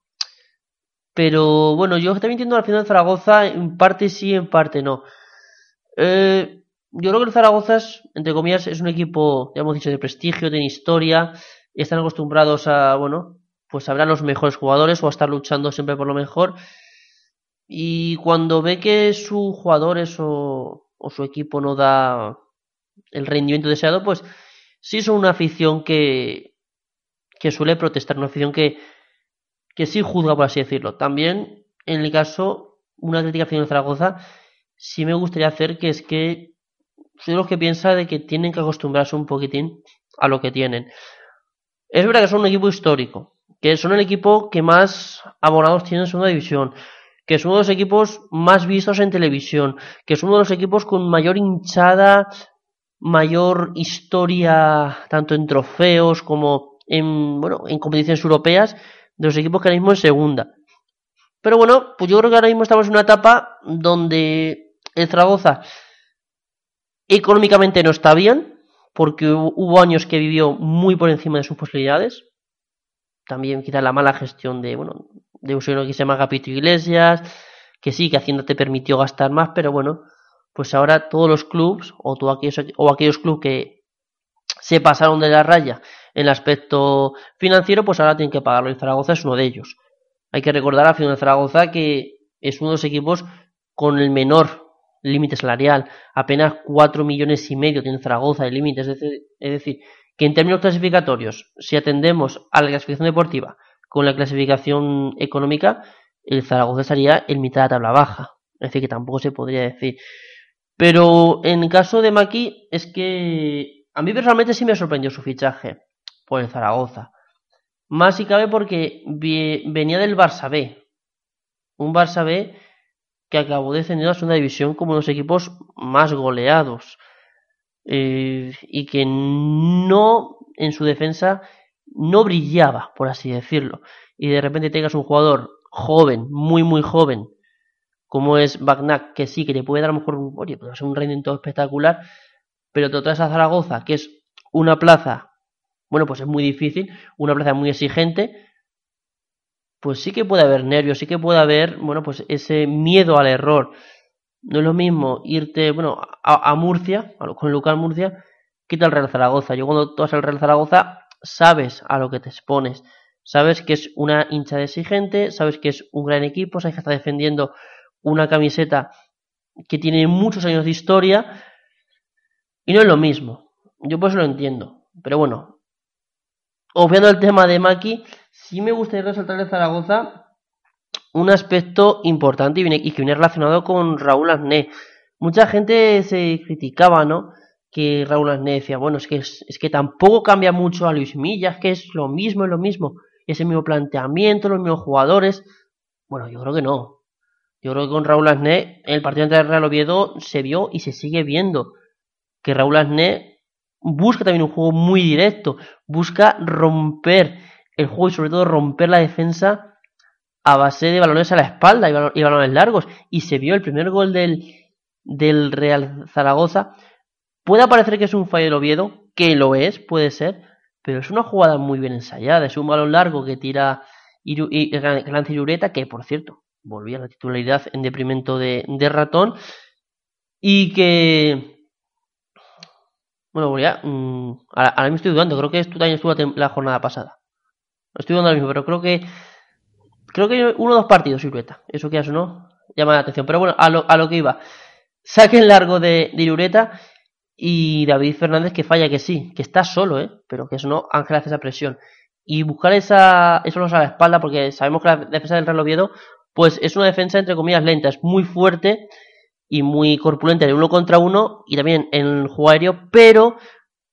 S2: Pero bueno, yo también entiendo al final de Zaragoza, en parte sí, en parte no. Eh, yo creo que el Zaragoza, es, entre comillas, es un equipo, ya hemos dicho, de prestigio, tiene historia, y están acostumbrados a, bueno, pues a los mejores jugadores o a estar luchando siempre por lo mejor. Y cuando ve que sus jugadores o, o su equipo no da el rendimiento deseado, pues sí son una afición que, que suele protestar, una afición que, que sí juzga, por así decirlo. También, en el caso, una crítica a Zaragoza, sí me gustaría hacer que es que soy de los que piensa de que tienen que acostumbrarse un poquitín a lo que tienen. Es verdad que son un equipo histórico, que son el equipo que más abonados tiene en segunda división, que es uno de los equipos más vistos en televisión, que es uno de los equipos con mayor hinchada, mayor historia, tanto en trofeos como en, bueno, en competiciones europeas, de los equipos que ahora mismo en segunda. Pero bueno, pues yo creo que ahora mismo estamos en una etapa donde el Zaragoza económicamente no está bien, porque hubo años que vivió muy por encima de sus posibilidades. También quizá la mala gestión de, bueno, de un señor que se llama Capito Iglesias, que sí, que Hacienda te permitió gastar más, pero bueno, pues ahora todos los clubes, o, aquellos, o aquellos clubes que se pasaron de la raya en el aspecto financiero, pues ahora tienen que pagarlo. Y Zaragoza es uno de ellos. Hay que recordar a Final Zaragoza que es uno de los equipos con el menor límite salarial. Apenas 4 millones y medio tiene Zaragoza de límite. Es decir, que en términos clasificatorios, si atendemos a la clasificación deportiva con la clasificación económica, el Zaragoza estaría en mitad de la tabla baja. Es decir, que tampoco se podría decir. Pero en caso de Maki, es que a mí personalmente sí me sorprendió su fichaje por el Zaragoza. Más si cabe porque venía del Barça B. Un Barça B que acabó descendiendo a segunda división como uno de los equipos más goleados. Eh, y que no, en su defensa, no brillaba, por así decirlo. Y de repente tengas un jugador joven, muy, muy joven, como es Bagnac, que sí, que te puede dar a lo mejor un, oye, puede ser un rendimiento espectacular, pero te traes a Zaragoza, que es una plaza, bueno, pues es muy difícil, una plaza muy exigente, pues sí que puede haber nervios, sí que puede haber, bueno, pues ese miedo al error. No es lo mismo irte, bueno, a, Murcia, con local Murcia, quita el Real Zaragoza. Yo cuando tú vas al Real Zaragoza, sabes a lo que te expones. Sabes que es una hincha exigente, sabes que es un gran equipo, sabes que está defendiendo una camiseta que tiene muchos años de historia y no es lo mismo. Yo pues lo entiendo. Pero bueno, obviando el tema de Maki, sí me gustaría resaltar de Zaragoza un aspecto importante y, que viene relacionado con Raúl Asné. Mucha gente se criticaba, ¿no? Que Raúl Asné decía, bueno, es que, es, es que tampoco cambia mucho a Luis Millas, que es lo mismo, es lo mismo. Es el mismo planteamiento, los mismos jugadores. Bueno, yo creo que no. Yo creo que con Raúl Asné, el partido entre el Real Oviedo se vio y se sigue viendo que Raúl Asné busca también un juego muy directo, busca romper el juego y sobre todo romper la defensa a base de balones a la espalda y, balones largos. Y se vio el primer gol del, del Real Zaragoza. Puede parecer que es un fallo del Oviedo, que lo es, puede ser, pero es una jugada muy bien ensayada. Es un balón largo que tira y, y, y que por cierto, volvía a la titularidad en deprimento de, ratón y que bueno volvía mm, ahora, mismo estoy dudando creo que tú también estuvo la jornada pasada. Estoy dudando ahora mismo pero creo que creo que uno o dos partidos Irureta eso que eso no llama la atención. Pero bueno a lo, a lo que iba. Saque el largo de, de Irureta y David Fernández que falla que sí que está solo eh pero que eso no Ángel hace esa presión y buscar esa eso a la espalda porque sabemos que la defensa del Real Oviedo pues es una defensa entre comillas lenta, es muy fuerte y muy corpulenta en uno contra uno y también en el juego aéreo, pero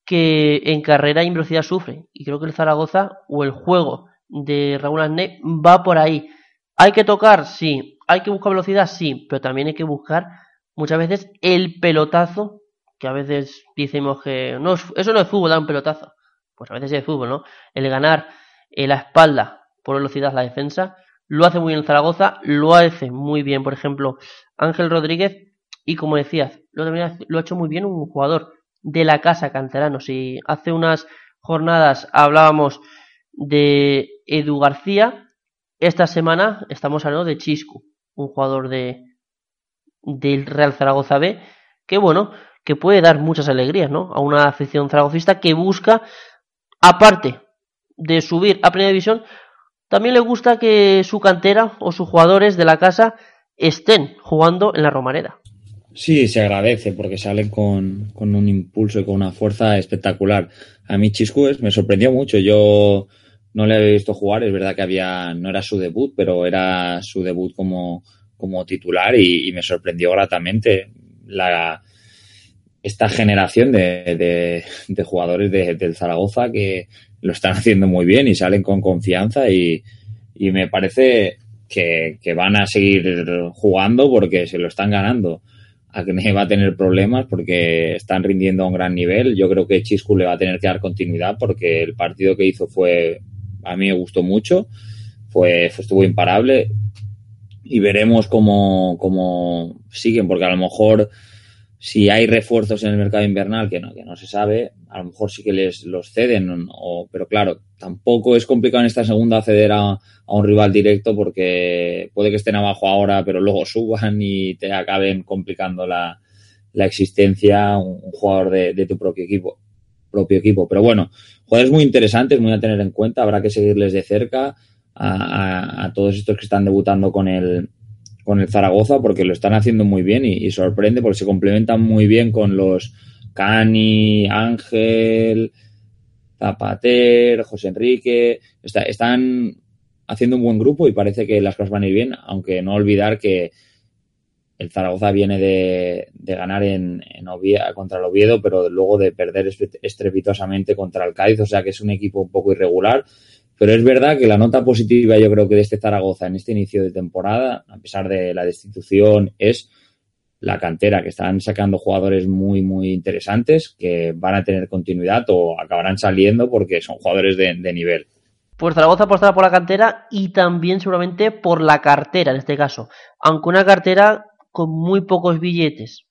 S2: que en carrera y en velocidad sufre. Y creo que el Zaragoza o el juego de Raúl Arné va por ahí. ¿Hay que tocar? Sí. ¿Hay que buscar velocidad? Sí. Pero también hay que buscar muchas veces el pelotazo, que a veces decimos que no eso no es fútbol, da un pelotazo. Pues a veces es fútbol, ¿no? El ganar en la espalda por velocidad la defensa, lo hace muy bien Zaragoza, lo hace muy bien, por ejemplo, Ángel Rodríguez, y como decías, lo, ha hecho muy bien un jugador de la casa canterano. Si hace unas jornadas hablábamos de Edu García, esta semana estamos hablando de Chiscu, un jugador de del Real Zaragoza B, que bueno, que puede dar muchas alegrías, ¿no? A una afición zaragocista que busca, aparte de subir a Primera División, también le gusta que su cantera o sus jugadores de la casa estén jugando en la Romareda.
S3: Sí, se agradece porque salen con, un impulso y con una fuerza espectacular. A mí Chiscu me sorprendió mucho. Yo no le había visto jugar, es verdad que había, no era su debut, pero era su debut como, como titular y, me sorprendió gratamente la, esta generación de, de, jugadores de, del Zaragoza que lo están haciendo muy bien y salen con confianza y, me parece que, van a seguir jugando porque se lo están ganando. A que me va a tener problemas porque están rindiendo a un gran nivel. Yo creo que Chiscu le va a tener que dar continuidad porque el partido que hizo fue, a mí me gustó mucho, fue, fue estuvo imparable y veremos cómo, cómo siguen, porque a lo mejor si hay refuerzos en el mercado invernal que no, que no se sabe, a lo mejor sí que les los ceden, o, pero claro, tampoco es complicado en esta segunda acceder a, un rival directo porque puede que estén abajo ahora, pero luego suban y te acaben complicando la, la existencia un, jugador de, de, tu propio equipo propio equipo. Pero bueno, jugadores muy interesantes, muy a tener en cuenta, habrá que seguirles de cerca a, todos estos que están debutando con el, con el Zaragoza porque lo están haciendo muy bien y, sorprende porque se complementan muy bien con los Cani, Ángel, Zapater, José Enrique. están haciendo un buen grupo y parece que las cosas van a ir bien, aunque no olvidar que el Zaragoza viene de, ganar en, en contra el Oviedo, pero luego de perder estrepitosamente contra el Cádiz, o sea que es un equipo un poco irregular pero es verdad que la nota positiva yo creo que de este Zaragoza en este inicio de temporada, a pesar de la destitución, es la cantera, que están sacando jugadores muy, muy interesantes que van a tener continuidad o acabarán saliendo porque son jugadores de, nivel.
S2: Pues Zaragoza apostará por la cantera y también seguramente por la cartera en este caso, aunque una cartera con muy pocos billetes.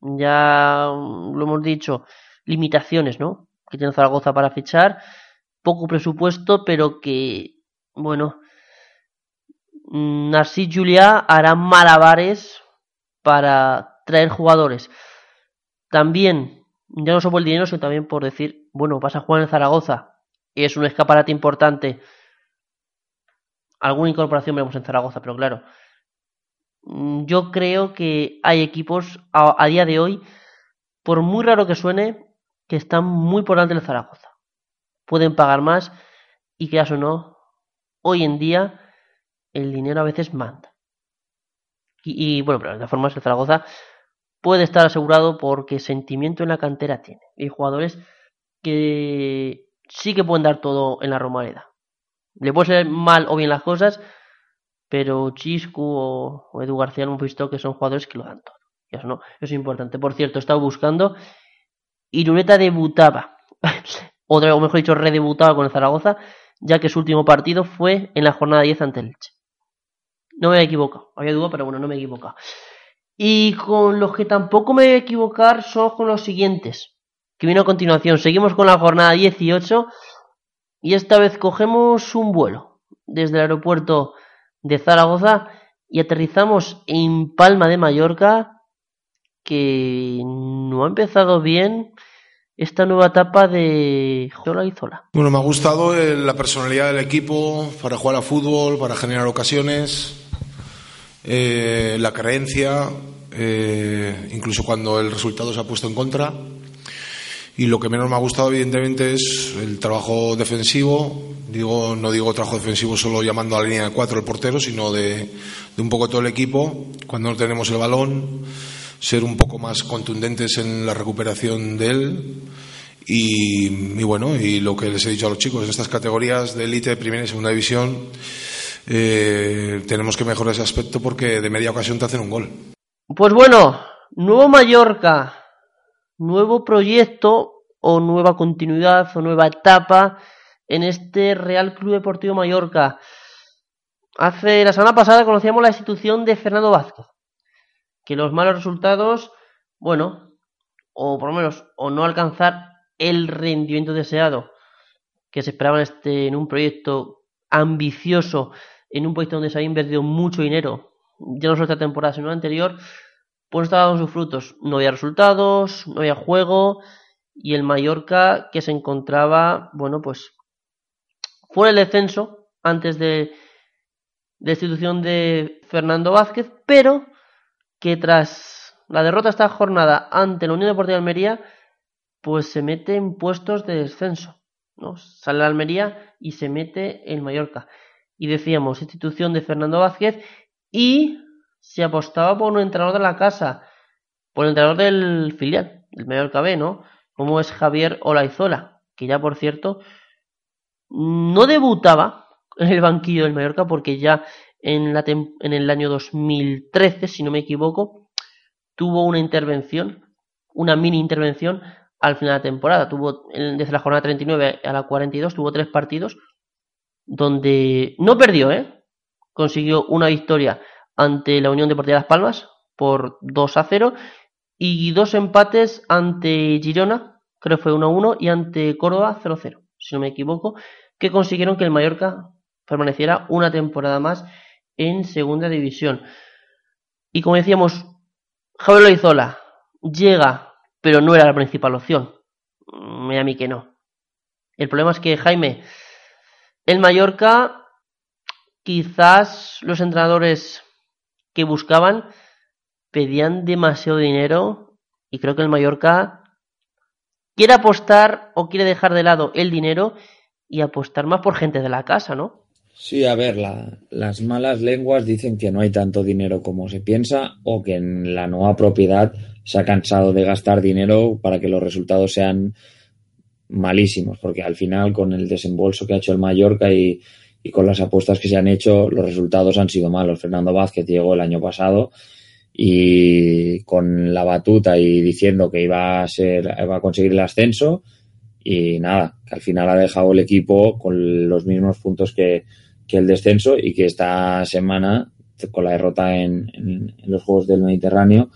S2: Ya lo hemos dicho, limitaciones, ¿no? Que tiene Zaragoza para fichar poco presupuesto, pero que, bueno, Narcís Juliá hará malabares para traer jugadores. También, ya no solo por el dinero, sino también por decir, bueno, vas a jugar en Zaragoza es un escaparate importante. Alguna incorporación veremos en Zaragoza, pero claro, mm, yo creo que hay equipos a, día de hoy, por muy raro que suene, que están muy por delante del Zaragoza pueden pagar más y que o no, hoy en día el dinero a veces manda. Y, bueno, pero de todas formas el Zaragoza puede estar asegurado porque sentimiento en la cantera tiene. Hay jugadores que sí que pueden dar todo en la Romareda. Le puede ser mal o bien las cosas, pero Chiscu o, Edu García hemos visto que son jugadores que lo dan todo. Y eso no, eso es importante. Por cierto, he estado buscando y debutaba o, mejor dicho, redebutaba con el Zaragoza, ya que su último partido fue en la jornada 10 ante el Elche. No me he equivocado, había duda, pero bueno, no me he equivocado. Y con los que tampoco me voy a equivocar son con los siguientes, que viene a continuación. Seguimos con la jornada 18 y esta vez cogemos un vuelo desde el aeropuerto de Zaragoza y aterrizamos en Palma de Mallorca, que no ha empezado bien esta nueva etapa de Zola y Zola?
S5: Bueno, me ha gustado eh, la personalidad del equipo para jugar a fútbol, para generar ocasiones, eh, la creencia, eh, incluso cuando el resultado se ha puesto en contra. Y lo que menos me ha gustado, evidentemente, es el trabajo defensivo. Digo, no digo trabajo defensivo solo llamando a la línea de cuatro el portero, sino de, de un poco todo el equipo. Cuando no tenemos el balón, ser un poco más contundentes en la recuperación de él. Y, bueno, y lo que les he dicho a los chicos, estas categorías de élite, primera y segunda división, eh, tenemos que mejorar ese aspecto porque de media ocasión te hacen un gol.
S2: Pues bueno, nuevo Mallorca, nuevo proyecto o nueva continuidad o nueva etapa en este Real Club Deportivo Mallorca. Hace la semana pasada conocíamos la institución de Fernando Vázquez, que los malos resultados, bueno, o por lo menos, o no alcanzar el rendimiento deseado que se esperaba en, este, en un proyecto ambicioso, en un proyecto donde se había invertido mucho dinero, ya no solo esta temporada, sino la anterior, pues estaba dando sus frutos. No había resultados, no había juego, y el Mallorca que se encontraba, bueno, pues fuera del descenso antes de, de institución de Fernando Vázquez, pero que tras la derrota esta jornada ante la Unión Deportiva de Almería, pues se mete en puestos de descenso. ¿no? Sale la Almería y se mete en Mallorca. Y decíamos, institución de Fernando Vázquez y se apostaba por un entrenador de la casa, por el entrenador del filial, el Mallorca B, ¿no? Como es Javier Olaizola, que ya por cierto no debutaba en el banquillo del Mallorca porque ya en, la en el año 2013, si no me equivoco, tuvo una intervención, una mini intervención al final de la temporada. Tuvo desde la jornada 39 a la 42, tuvo tres partidos donde no perdió, ¿eh? Consiguió una victoria ante la Unión Deportiva Las Palmas por 2 a 0 y dos empates ante Girona, creo que fue 1 a 1, y ante Córdoba 0 a 0, si no me equivoco, que consiguieron que el Mallorca permaneciera una temporada más en segunda división. Y como decíamos, Javier Loizola llega, pero no era la principal opción. Me a mí que no. El problema es que Jaime, el Mallorca, quizás los entrenadores que buscaban pedían demasiado dinero y creo que el Mallorca quiere apostar o quiere dejar de lado el dinero y apostar más por gente de la casa, ¿no?
S3: Sí, a ver, las malas lenguas dicen que no hay tanto dinero como se piensa o que en la nueva propiedad se ha cansado de gastar dinero para que los resultados sean malísimos, porque al final con el desembolso que ha hecho el Mallorca y, y con las apuestas que se han hecho, los resultados han sido malos. Fernando Vázquez llegó el año pasado y con la batuta y diciendo que iba a ser, iba a conseguir el ascenso y nada, que al final ha dejado el equipo con los mismos puntos que, que el descenso y que esta semana, con la derrota en, los Juegos del Mediterráneo,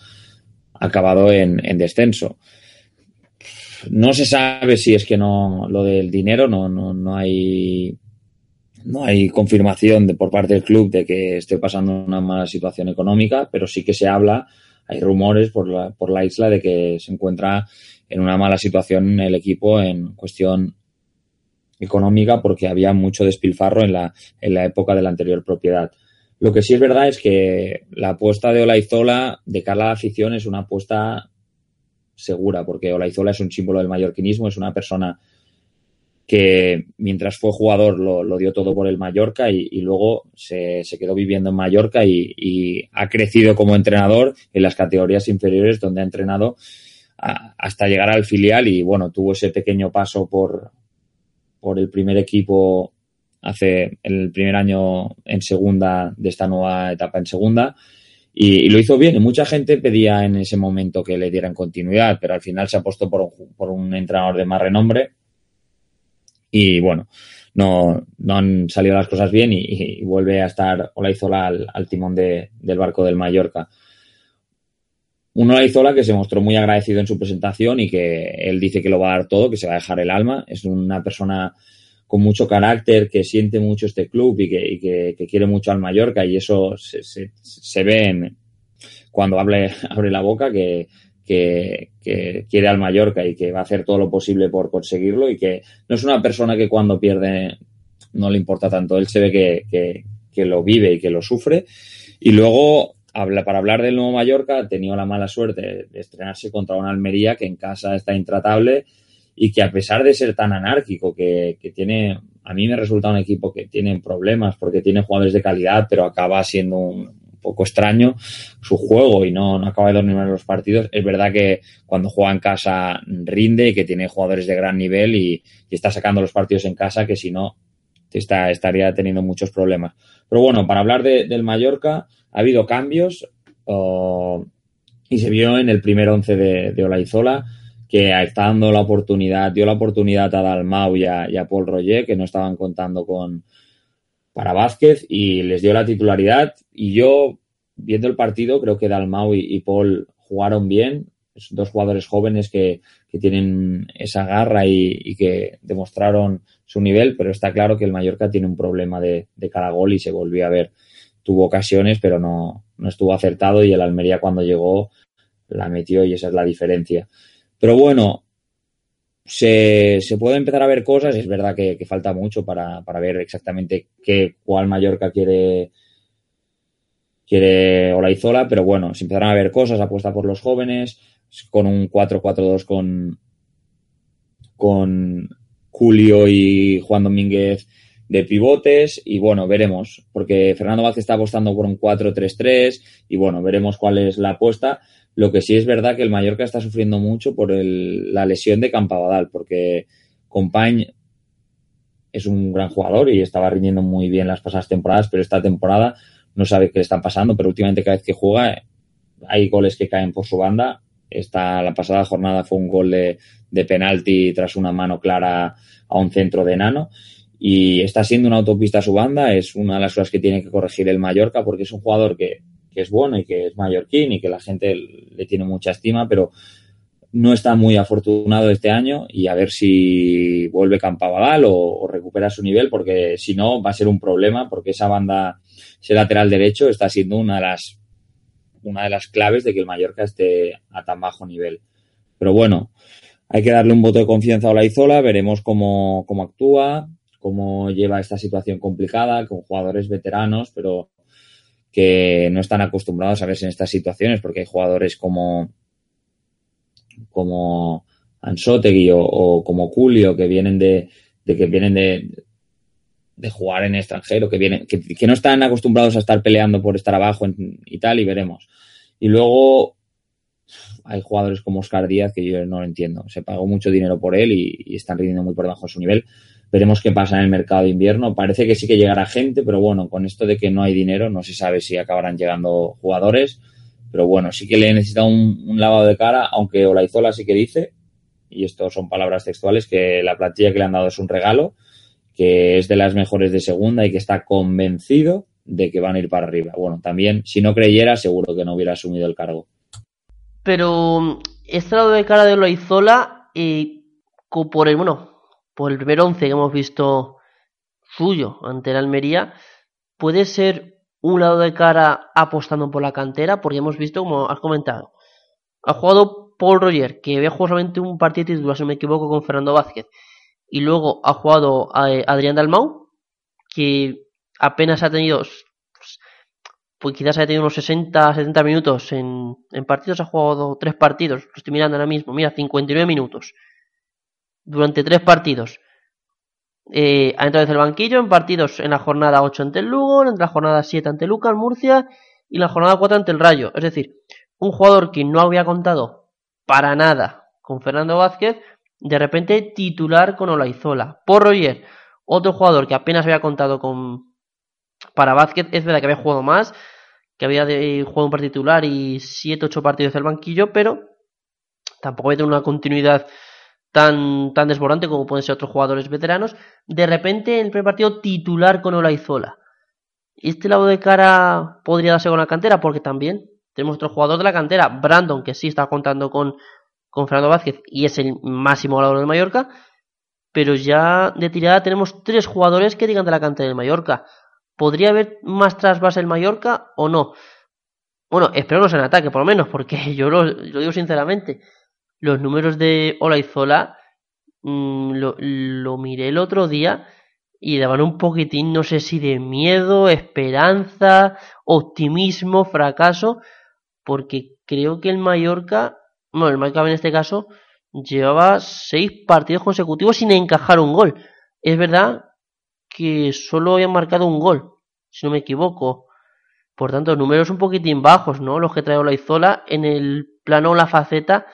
S3: ha acabado en, en descenso. No se sabe si es que no lo del dinero no no no hay no hay confirmación de, por parte del club de que esté pasando una mala situación económica, pero sí que se habla, hay rumores por la, por la isla de que se encuentra en una mala situación el equipo en cuestión económica porque había mucho despilfarro en la, en la época de la anterior propiedad. Lo que sí es verdad es que la apuesta de Olaizola de cara a la afición es una apuesta segura, porque Olaizola es un símbolo del mallorquinismo, es una persona que mientras fue jugador lo, lo dio todo por el Mallorca y, luego se, se, quedó viviendo en Mallorca y, ha crecido como entrenador en las categorías inferiores donde ha entrenado hasta llegar al filial y bueno, tuvo ese pequeño paso por, por el primer equipo hace el primer año en segunda de esta nueva etapa en segunda y, lo hizo bien y mucha gente pedía en ese momento que le dieran continuidad, pero al final se apostó por un, por un entrenador de más renombre y bueno, no, no han salido las cosas bien y, vuelve a estar Olaizola al, al timón de, del barco del Mallorca. Un Olaizola que se mostró muy agradecido en su presentación y que él dice que lo va a dar todo, que se va a dejar el alma. Es una persona con mucho carácter, que siente mucho este club y que, que, quiere mucho al Mallorca y eso se, se, se ve en, cuando abre la boca que, que, que, quiere al Mallorca y que va a hacer todo lo posible por conseguirlo y que no es una persona que cuando pierde no le importa tanto. Él se ve que, que lo vive y que lo sufre. Y luego, habla, para hablar del nuevo Mallorca, ha tenido la mala suerte de estrenarse contra una Almería que en casa está intratable y que a pesar de ser tan anárquico, que, que tiene, a mí me resulta un equipo que tiene problemas porque tiene jugadores de calidad, pero acaba siendo un, poco extraño su juego y no, no acaba de dominar los partidos. Es verdad que cuando juega en casa rinde y que tiene jugadores de gran nivel y, y está sacando los partidos en casa que si no está, estaría teniendo muchos problemas. Pero bueno, para hablar de, del Mallorca, ha habido cambios. Y se vio en el primer once de, de Olaizola que está dando la oportunidad, dio la oportunidad a Dalmau y a, Paul Roger, que no estaban contando con para Vázquez, y les dio la titularidad. Y yo, viendo el partido, creo que Dalmau y, Paul jugaron bien. Dos jugadores jóvenes que, tienen esa garra y, y, que demostraron su nivel, pero está claro que el Mallorca tiene un problema de, de cara a gol y se volvió a ver. Tuvo ocasiones, pero no, no estuvo acertado y el Almería cuando llegó la metió y esa es la diferencia. Pero bueno, se, se puede empezar a ver cosas. Es verdad que, falta mucho para, para, ver exactamente qué, cuál Mallorca quiere, quiere Olaizola, pero bueno, se empezarán a ver cosas, apuesta por los jóvenes, con un 4-4-2 con, con Julio y Juan Domínguez de pivotes y bueno, veremos, porque Fernando Vázquez está apostando por un 4-3-3 y bueno, veremos cuál es la apuesta. Lo que sí es verdad que el Mallorca está sufriendo mucho por el, la lesión de Campabadal, porque Compañ es un gran jugador y estaba rindiendo muy bien las pasadas temporadas, pero esta temporada no sabe qué le están pasando, pero últimamente cada vez que juega hay goles que caen por su banda. Esta, la pasada jornada fue un gol de, de penalti tras una mano clara a un centro de enano y está siendo una autopista su banda, es una de las cosas que tiene que corregir el Mallorca porque es un jugador que es bueno y que es mallorquín y que la gente le tiene mucha estima, pero no está muy afortunado este año y a ver si vuelve Campabadal o, o, recupera su nivel, porque si no va a ser un problema, porque esa banda, ese lateral derecho está siendo una de las una de las claves de que el Mallorca esté a tan bajo nivel. Pero bueno, hay que darle un voto de confianza a Olaizola, veremos cómo actúa, cómo lleva esta situación complicada con jugadores veteranos, pero que no están acostumbrados a verse en estas situaciones, porque hay jugadores como, como Ansotegui o, como Julio que vienen de, que vienen de, de, jugar en extranjero, que vienen, que, no están acostumbrados a estar peleando por estar abajo y tal, y veremos. Y luego hay jugadores como Oscar Díaz que yo no lo entiendo. Se pagó mucho dinero por él y, y están rindiendo muy por debajo de su nivel. Veremos qué pasa en el mercado de invierno. Parece que sí que llegará gente, pero bueno, con esto de que no hay dinero, no se sabe si acabarán llegando jugadores. Pero bueno, sí que le necesita un, un lavado de cara, aunque Olaizola sí que dice, y esto son palabras textuales, que la plantilla que le han dado es un regalo, que es de las mejores de segunda y que está convencido de que van a ir para arriba. Bueno, también, si no creyera, seguro que no hubiera asumido el cargo.
S2: Pero este lado de cara de Olaizola, eh, por el, bueno, por el primer once que hemos visto suyo ante el Almería, puede ser un lado de cara apostando por la cantera, porque hemos visto, como has comentado, ha jugado Paul Roger, que había jugado solamente un partido titular, si me equivoco, con Fernando Vázquez, y luego ha jugado a Adrián Dalmau, que apenas ha tenido, pues, pues quizás haya tenido unos 60, 70 minutos en, en partidos, ha jugado tres partidos, lo estoy mirando ahora mismo, mira, 59 minutos durante tres partidos. Eh, ha entrado desde el banquillo en partidos en la jornada 8 ante el Lugo, en la jornada 7 ante Lucas, Murcia y la jornada 4 ante el Rayo. Es decir, un jugador que no había contado para nada con Fernando Vázquez, de repente titular con Olaizola. Por Roger, otro jugador que apenas había contado con para Vázquez, es verdad que había jugado más, que había de, jugado un partido titular y 7-8 partidos del banquillo, pero tampoco había tenido una continuidad tan, tan desbordante como pueden ser otros jugadores veteranos, de repente en el primer partido titular con Olaizola. Este lado de cara podría darse con la cantera, porque también tenemos otro jugador de la cantera, Brandon, que sí está contando con, con Fernando Vázquez y es el máximo goleador de Mallorca, pero ya de tirada tenemos tres jugadores que digan de la cantera del Mallorca. ¿Podría haber más trasvase el Mallorca o no? Bueno, espero no sea en ataque, por lo menos, porque yo lo, lo digo sinceramente los números de Olaizola mmm, lo, lo, miré el otro día y daban un poquitín, no sé si de miedo, esperanza, optimismo, fracaso, porque creo que el Mallorca, bueno, el Mallorca en este caso, llevaba seis partidos consecutivos sin encajar un gol. Es verdad que solo habían marcado un gol, si no me equivoco. Por tanto, números un poquitín bajos, ¿no? Los que trae Olaizola en el plano la faceta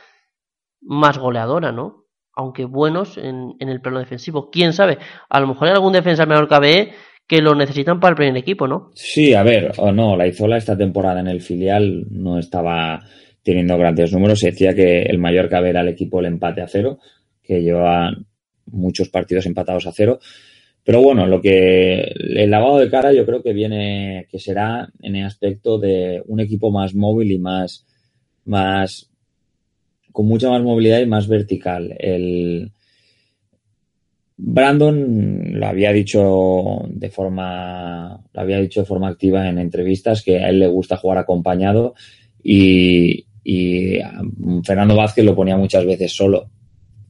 S2: más goleadora, ¿no? Aunque buenos en, el plano defensivo. ¿Quién sabe? A lo mejor hay algún defensa mejor que ABE que lo necesitan para el primer equipo, ¿no?
S3: Sí, a ver, o no, la Izola esta temporada en el filial no estaba teniendo grandes números. Se decía que el Mallorca era el equipo el empate a cero, que lleva muchos partidos empatados a cero. Pero bueno, lo que el lavado de cara yo creo que viene, que será en el aspecto de un equipo más móvil y más, más, con mucha más movilidad y más vertical. El Brandon lo había dicho de forma, lo había dicho de forma activa en entrevistas que a él le gusta jugar acompañado y, y Fernando Vázquez lo ponía muchas veces solo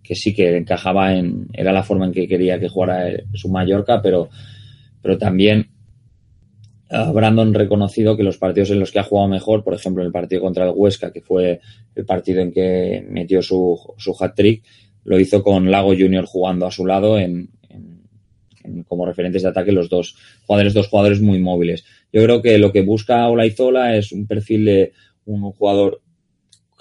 S3: que sí que encajaba en, era la forma en que quería que jugara su Mallorca, pero, pero también Brandon reconocido que los partidos en los que ha jugado mejor, por ejemplo, el partido contra el Huesca, que fue el partido en que metió su, su hat-trick, lo hizo con Lago Junior jugando a su lado en, en, como referentes de ataque los dos jugadores, dos jugadores muy móviles. Yo creo que lo que busca Olaizola es un perfil de un jugador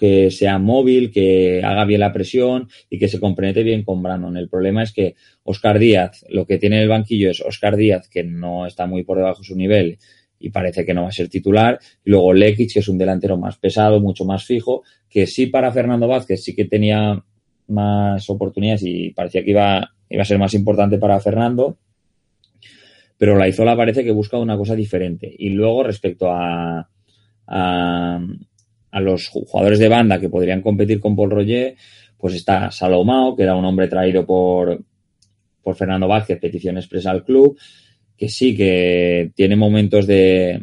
S3: que sea móvil, que haga bien la presión y que se compromete bien con Brandon. El problema es que Oscar Díaz, lo que tiene en el banquillo es Oscar Díaz, que no está muy por debajo de su nivel y parece que no va a ser titular. Y luego Lekic, que es un delantero más pesado, mucho más fijo, que sí para Fernando Vázquez sí que tenía más oportunidades y parecía que iba, iba a ser más importante para Fernando. Pero la Izola parece que busca una cosa diferente. Y luego respecto a, a a los jugadores de banda que podrían competir con Paul Roger, pues está Salomao, que era un hombre traído por, por Fernando Vázquez, petición expresa al club, que sí que tiene momentos de,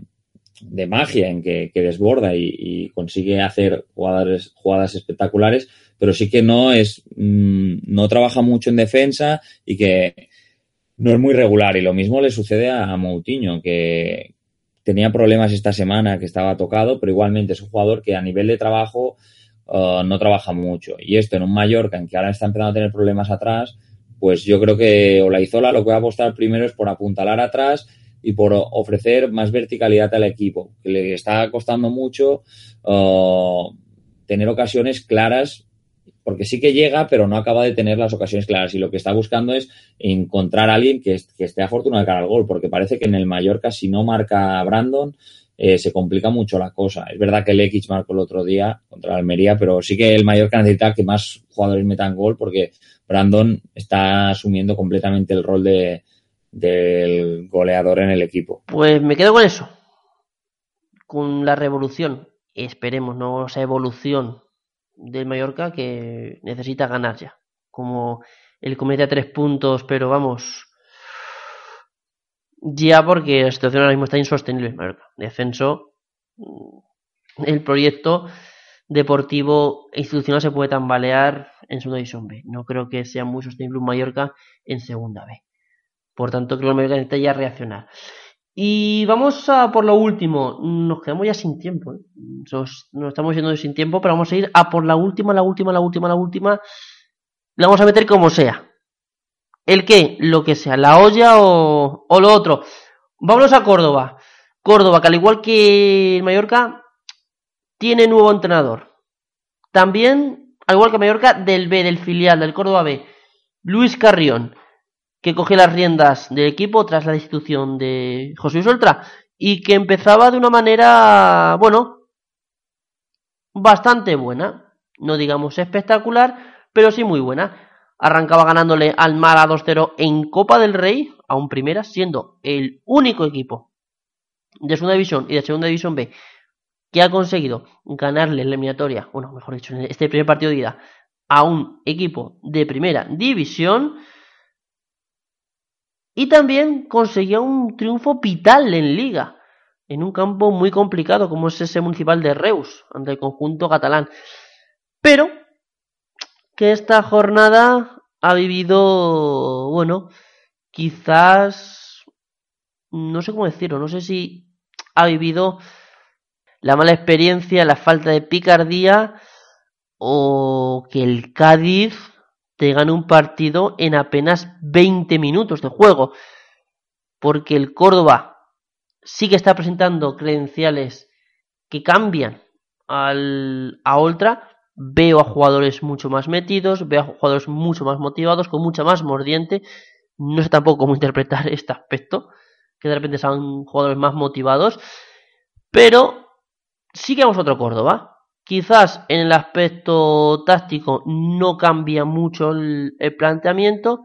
S3: de magia en que, que desborda y, consigue hacer jugadas espectaculares, pero sí que no es, mmm, no trabaja mucho en defensa y que no es muy regular. Y lo mismo le sucede a, a Moutinho, que, tenía problemas esta semana, que estaba tocado, pero igualmente es un jugador que a nivel de trabajo uh, no trabaja mucho. Y esto en un Mallorca en que ahora está empezando a tener problemas atrás, pues yo creo que Olaizola lo que va a apostar primero es por apuntalar atrás y por ofrecer más verticalidad al equipo, que le está costando mucho uh, tener ocasiones claras porque sí que llega, pero no acaba de tener las ocasiones claras. Y lo que está buscando es encontrar a alguien que, esté afortunado de cara al gol, porque parece que en el Mallorca, si no marca Brandon, eh, se complica mucho la cosa. Es verdad que X marcó el otro día contra Almería, pero sí que el Mallorca necesita que más jugadores metan gol, porque Brandon está asumiendo completamente el rol de, del goleador en el equipo.
S2: Pues me quedo con eso, con la revolución. Esperemos, no esa evolución del Mallorca que necesita ganar ya. Como el comete a tres puntos, pero vamos. Ya porque la situación ahora mismo está insostenible en Mallorca. Defenso. El proyecto deportivo e institucional se puede tambalear en segunda división B. No creo que sea muy sostenible un Mallorca en segunda B. Por tanto, creo que el Mallorca necesita ya reaccionar. Y vamos a por lo último. Nos quedamos ya sin tiempo. ¿eh? Nos, estamos yendo sin tiempo, pero vamos a ir a por la última, la última, la última, la última. La vamos a meter como sea. ¿El qué? Lo que sea. La olla o, o lo otro. Vámonos a Córdoba. Córdoba, que al igual que Mallorca, tiene nuevo entrenador. También, al igual que Mallorca, del B, del filial, del Córdoba B. Luis Carrión que cogió las riendas del equipo tras la destitución de José Luis Oltra y que empezaba de una manera, bueno, bastante buena, no digamos espectacular, pero sí muy buena. Arrancaba ganándole al Mara 2-0 en Copa del Rey, aún primera, siendo el único equipo de segunda división y de segunda división B que ha conseguido ganarle la eliminatoria, bueno, mejor dicho, en este primer partido de ida, a un equipo de primera división y también conseguía un triunfo vital en liga, en un campo muy complicado como es ese municipal de Reus, ante el conjunto catalán. Pero que esta jornada ha vivido, bueno, quizás, no sé cómo decirlo, no sé si ha vivido la mala experiencia, la falta de picardía o que el Cádiz te gana un partido en apenas 20 minutos de juego. Porque el Córdoba sí que está presentando credenciales que cambian al, a Ultra. Veo a jugadores mucho más metidos, veo a jugadores mucho más motivados, con mucha más mordiente. No sé tampoco cómo interpretar este aspecto, que de repente son jugadores más motivados. Pero sí que vamos a otro Córdoba. Quizás en el aspecto táctico no cambia mucho el, planteamiento,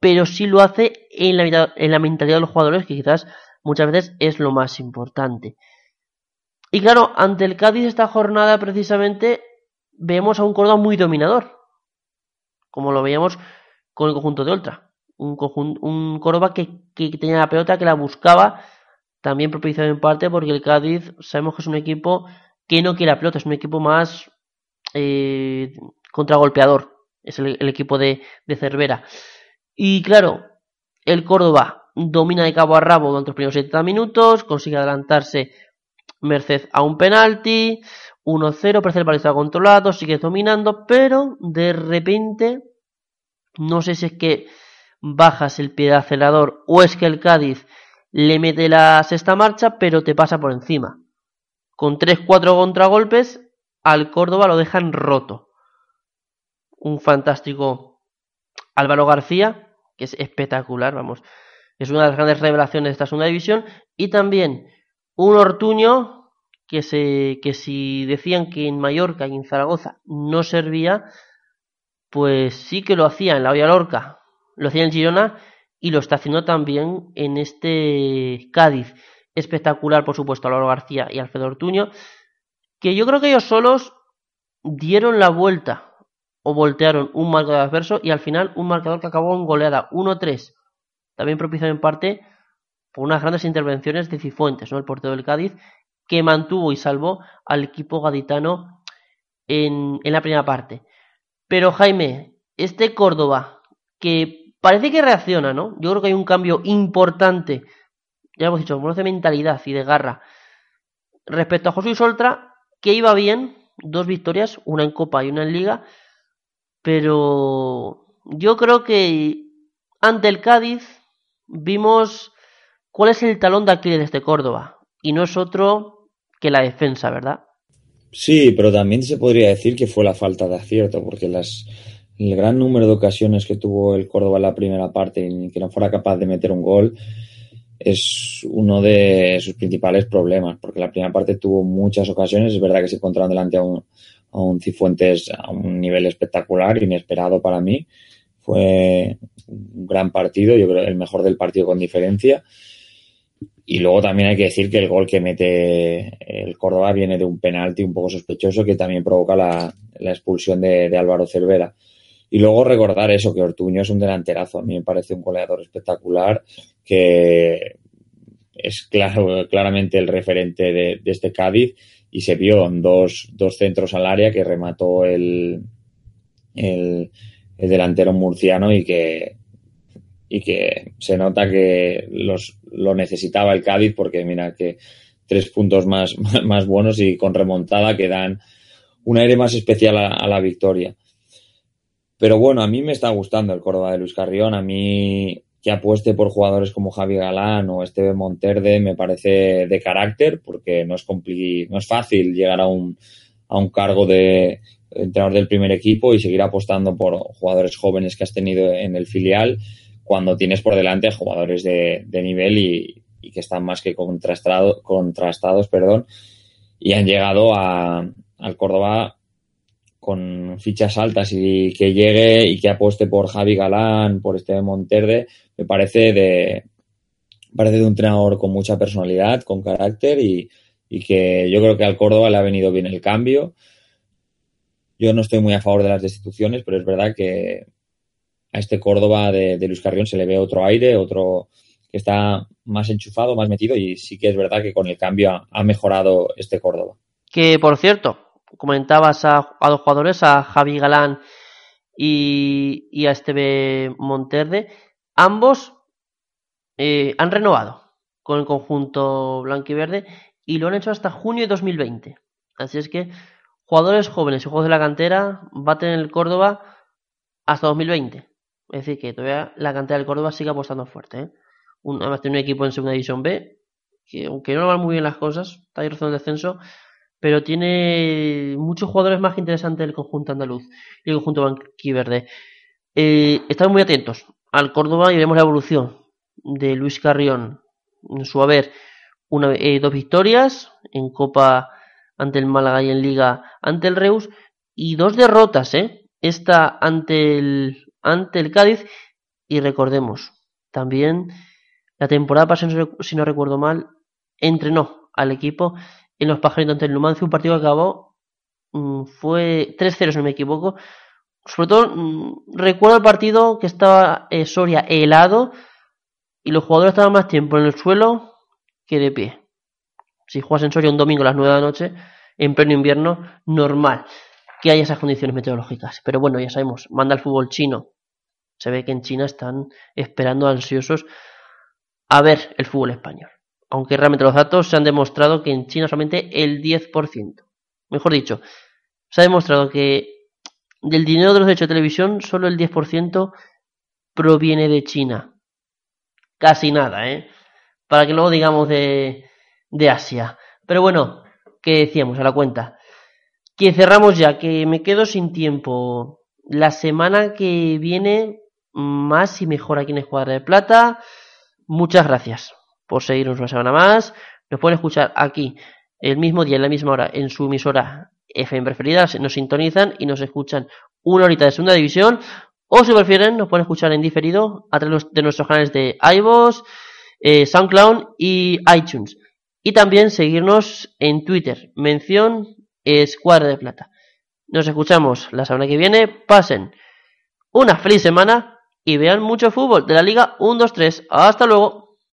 S2: pero sí lo hace en la, en la mentalidad de los jugadores, que quizás muchas veces es lo más importante. Y claro, ante el Cádiz esta jornada precisamente vemos a un Córdoba muy dominador, como lo veíamos con el conjunto de Ultra. Un, un Córdoba que, que, tenía la pelota, que la buscaba, también propiciado en parte porque el Cádiz sabemos que es un equipo que no quiere la pelota, es un equipo más eh, contragolpeador, es el, equipo de, Cervera. Y claro, el Córdoba domina de cabo a rabo durante los primeros 70 minutos, consigue adelantarse merced a un penalti, 1-0, parece el balón controlado, sigue dominando, pero de repente, no sé si es que bajas el pie de acelerador o es que el Cádiz le mete la sexta marcha, pero te pasa por encima con 3-4 contragolpes, al Córdoba lo dejan roto. Un fantástico Álvaro García, que es espectacular, vamos. Es una de las grandes revelaciones de esta segunda división. Y también un Ortuño, que, se, que si decían que en Mallorca y en Zaragoza no servía, pues sí que lo hacía en la Villa Lorca, lo hacía en Girona y lo está haciendo también en este Cádiz espectacular, por supuesto, a Lauro García y Alfredo Ortuño, que yo creo que ellos solos dieron la vuelta o voltearon un marcador adverso y al final un marcador que acabó en goleada 1-3, también propiciado en parte por unas grandes intervenciones de Cifuentes, ¿no? el portero del Cádiz, que mantuvo y salvó al equipo gaditano en, en la primera parte. Pero Jaime, este Córdoba, que parece que reacciona, ¿no? Yo creo que hay un cambio importante ya hemos dicho, como de mentalidad y de garra. Respecto a José Soltra, que iba bien, dos victorias, una en Copa y una en Liga, pero yo creo que ante el Cádiz vimos cuál es el talón de Aquiles de este Córdoba, y no es otro que la defensa, ¿verdad?
S3: Sí, pero también se podría decir que fue la falta de acierto, porque las, el gran número de ocasiones que tuvo el Córdoba en la primera parte y que no fuera capaz de meter un gol, es uno de sus principales problemas, porque la primera parte tuvo muchas ocasiones, es verdad que se encontraron delante a un, a un Cifuentes a un nivel espectacular, inesperado para mí, fue un gran partido, yo creo el mejor del partido con diferencia. Y luego también hay que decir que el gol que mete el Córdoba viene de un penalti un poco sospechoso que también provoca la, la expulsión de, de Álvaro Cervera. Y luego recordar eso, que Ortuño es un delanterazo. A mí me parece un goleador espectacular que es claro, claramente el referente de, este Cádiz y se vio en dos, dos, centros al área que remató el, el, delantero murciano y que, y que se nota que los, lo necesitaba el Cádiz porque mira que tres puntos más, más buenos y con remontada que dan un aire más especial a la victoria. Pero bueno, a mí me está gustando el Córdoba de Luis Carrión. A mí que apueste por jugadores como Javi Galán o Esteve Monterde me parece de carácter porque no es, no es fácil llegar a un, a un cargo de entrenador del primer equipo y seguir apostando por jugadores jóvenes que has tenido en el filial cuando tienes por delante jugadores de, de nivel y, y, que están más que contrastado, contrastados perdón, y han llegado a, al Córdoba con fichas altas y que llegue y que apueste por Javi Galán, por este Monterde, me parece de, parece de un entrenador con mucha personalidad, con carácter y, que yo creo que al Córdoba le ha venido bien el cambio. Yo no estoy muy a favor de las destituciones, pero es verdad que a este Córdoba de Luis Carrión se le ve otro aire, otro que está más enchufado, más metido y sí que es verdad que con el cambio ha mejorado este Córdoba.
S2: Que por cierto, comentabas a, dos jugadores, a Javi Galán y, a Esteve Monterde, ambos eh, han renovado con el conjunto blanco y verde y lo han hecho hasta junio de 2020. Así es que jugadores jóvenes y juegos de la cantera va a tener el Córdoba hasta 2020. Es decir, que todavía la cantera del Córdoba sigue apostando fuerte. ¿eh? Un, además tiene un equipo en segunda división B, que aunque no van muy bien las cosas, está ahí rozando el descenso, pero tiene muchos jugadores más interesantes del conjunto andaluz y el conjunto banquiverde. Eh, estamos muy atentos al Córdoba y vemos la evolución de Luis Carrión en su haber una, eh, dos victorias en Copa ante el Málaga y en Liga ante el Reus y dos derrotas, ¿eh? Esta ante el, ante el Cádiz y recordemos, también la temporada pasada, si no recuerdo mal, entrenó al equipo en los pajaritos ante el Numancia, un partido que acabó, mm, fue 3-0 si no me equivoco. Sobre todo, mm, recuerdo el partido que estaba eh, Soria helado y los jugadores estaban más tiempo en el suelo que de pie. Si juegas en Soria un domingo a las 9 de la noche, en pleno invierno, normal que haya esas condiciones meteorológicas. Pero bueno, ya sabemos, manda el fútbol chino. Se ve que en China están esperando ansiosos a ver el fútbol español. Aunque realmente los datos se han demostrado que en China solamente el 10%. Mejor dicho, se ha demostrado que del dinero de los derechos de televisión solo el 10% proviene de China. Casi nada, ¿eh? Para que luego digamos de, de Asia. Pero bueno, que decíamos a la cuenta. Que cerramos ya, que me quedo sin tiempo. La semana que viene, más y mejor aquí en Escuadra de Plata. Muchas gracias por seguirnos una semana más. Nos pueden escuchar aquí el mismo día, en la misma hora, en su emisora FM preferida. Nos sintonizan y nos escuchan una horita de segunda división. O si prefieren, nos pueden escuchar en diferido a través de nuestros canales de iVoox, eh, SoundCloud y iTunes. Y también seguirnos en Twitter, mención Escuadra de Plata. Nos escuchamos la semana que viene. Pasen una feliz semana y vean mucho fútbol de la Liga 1-2-3. Hasta luego.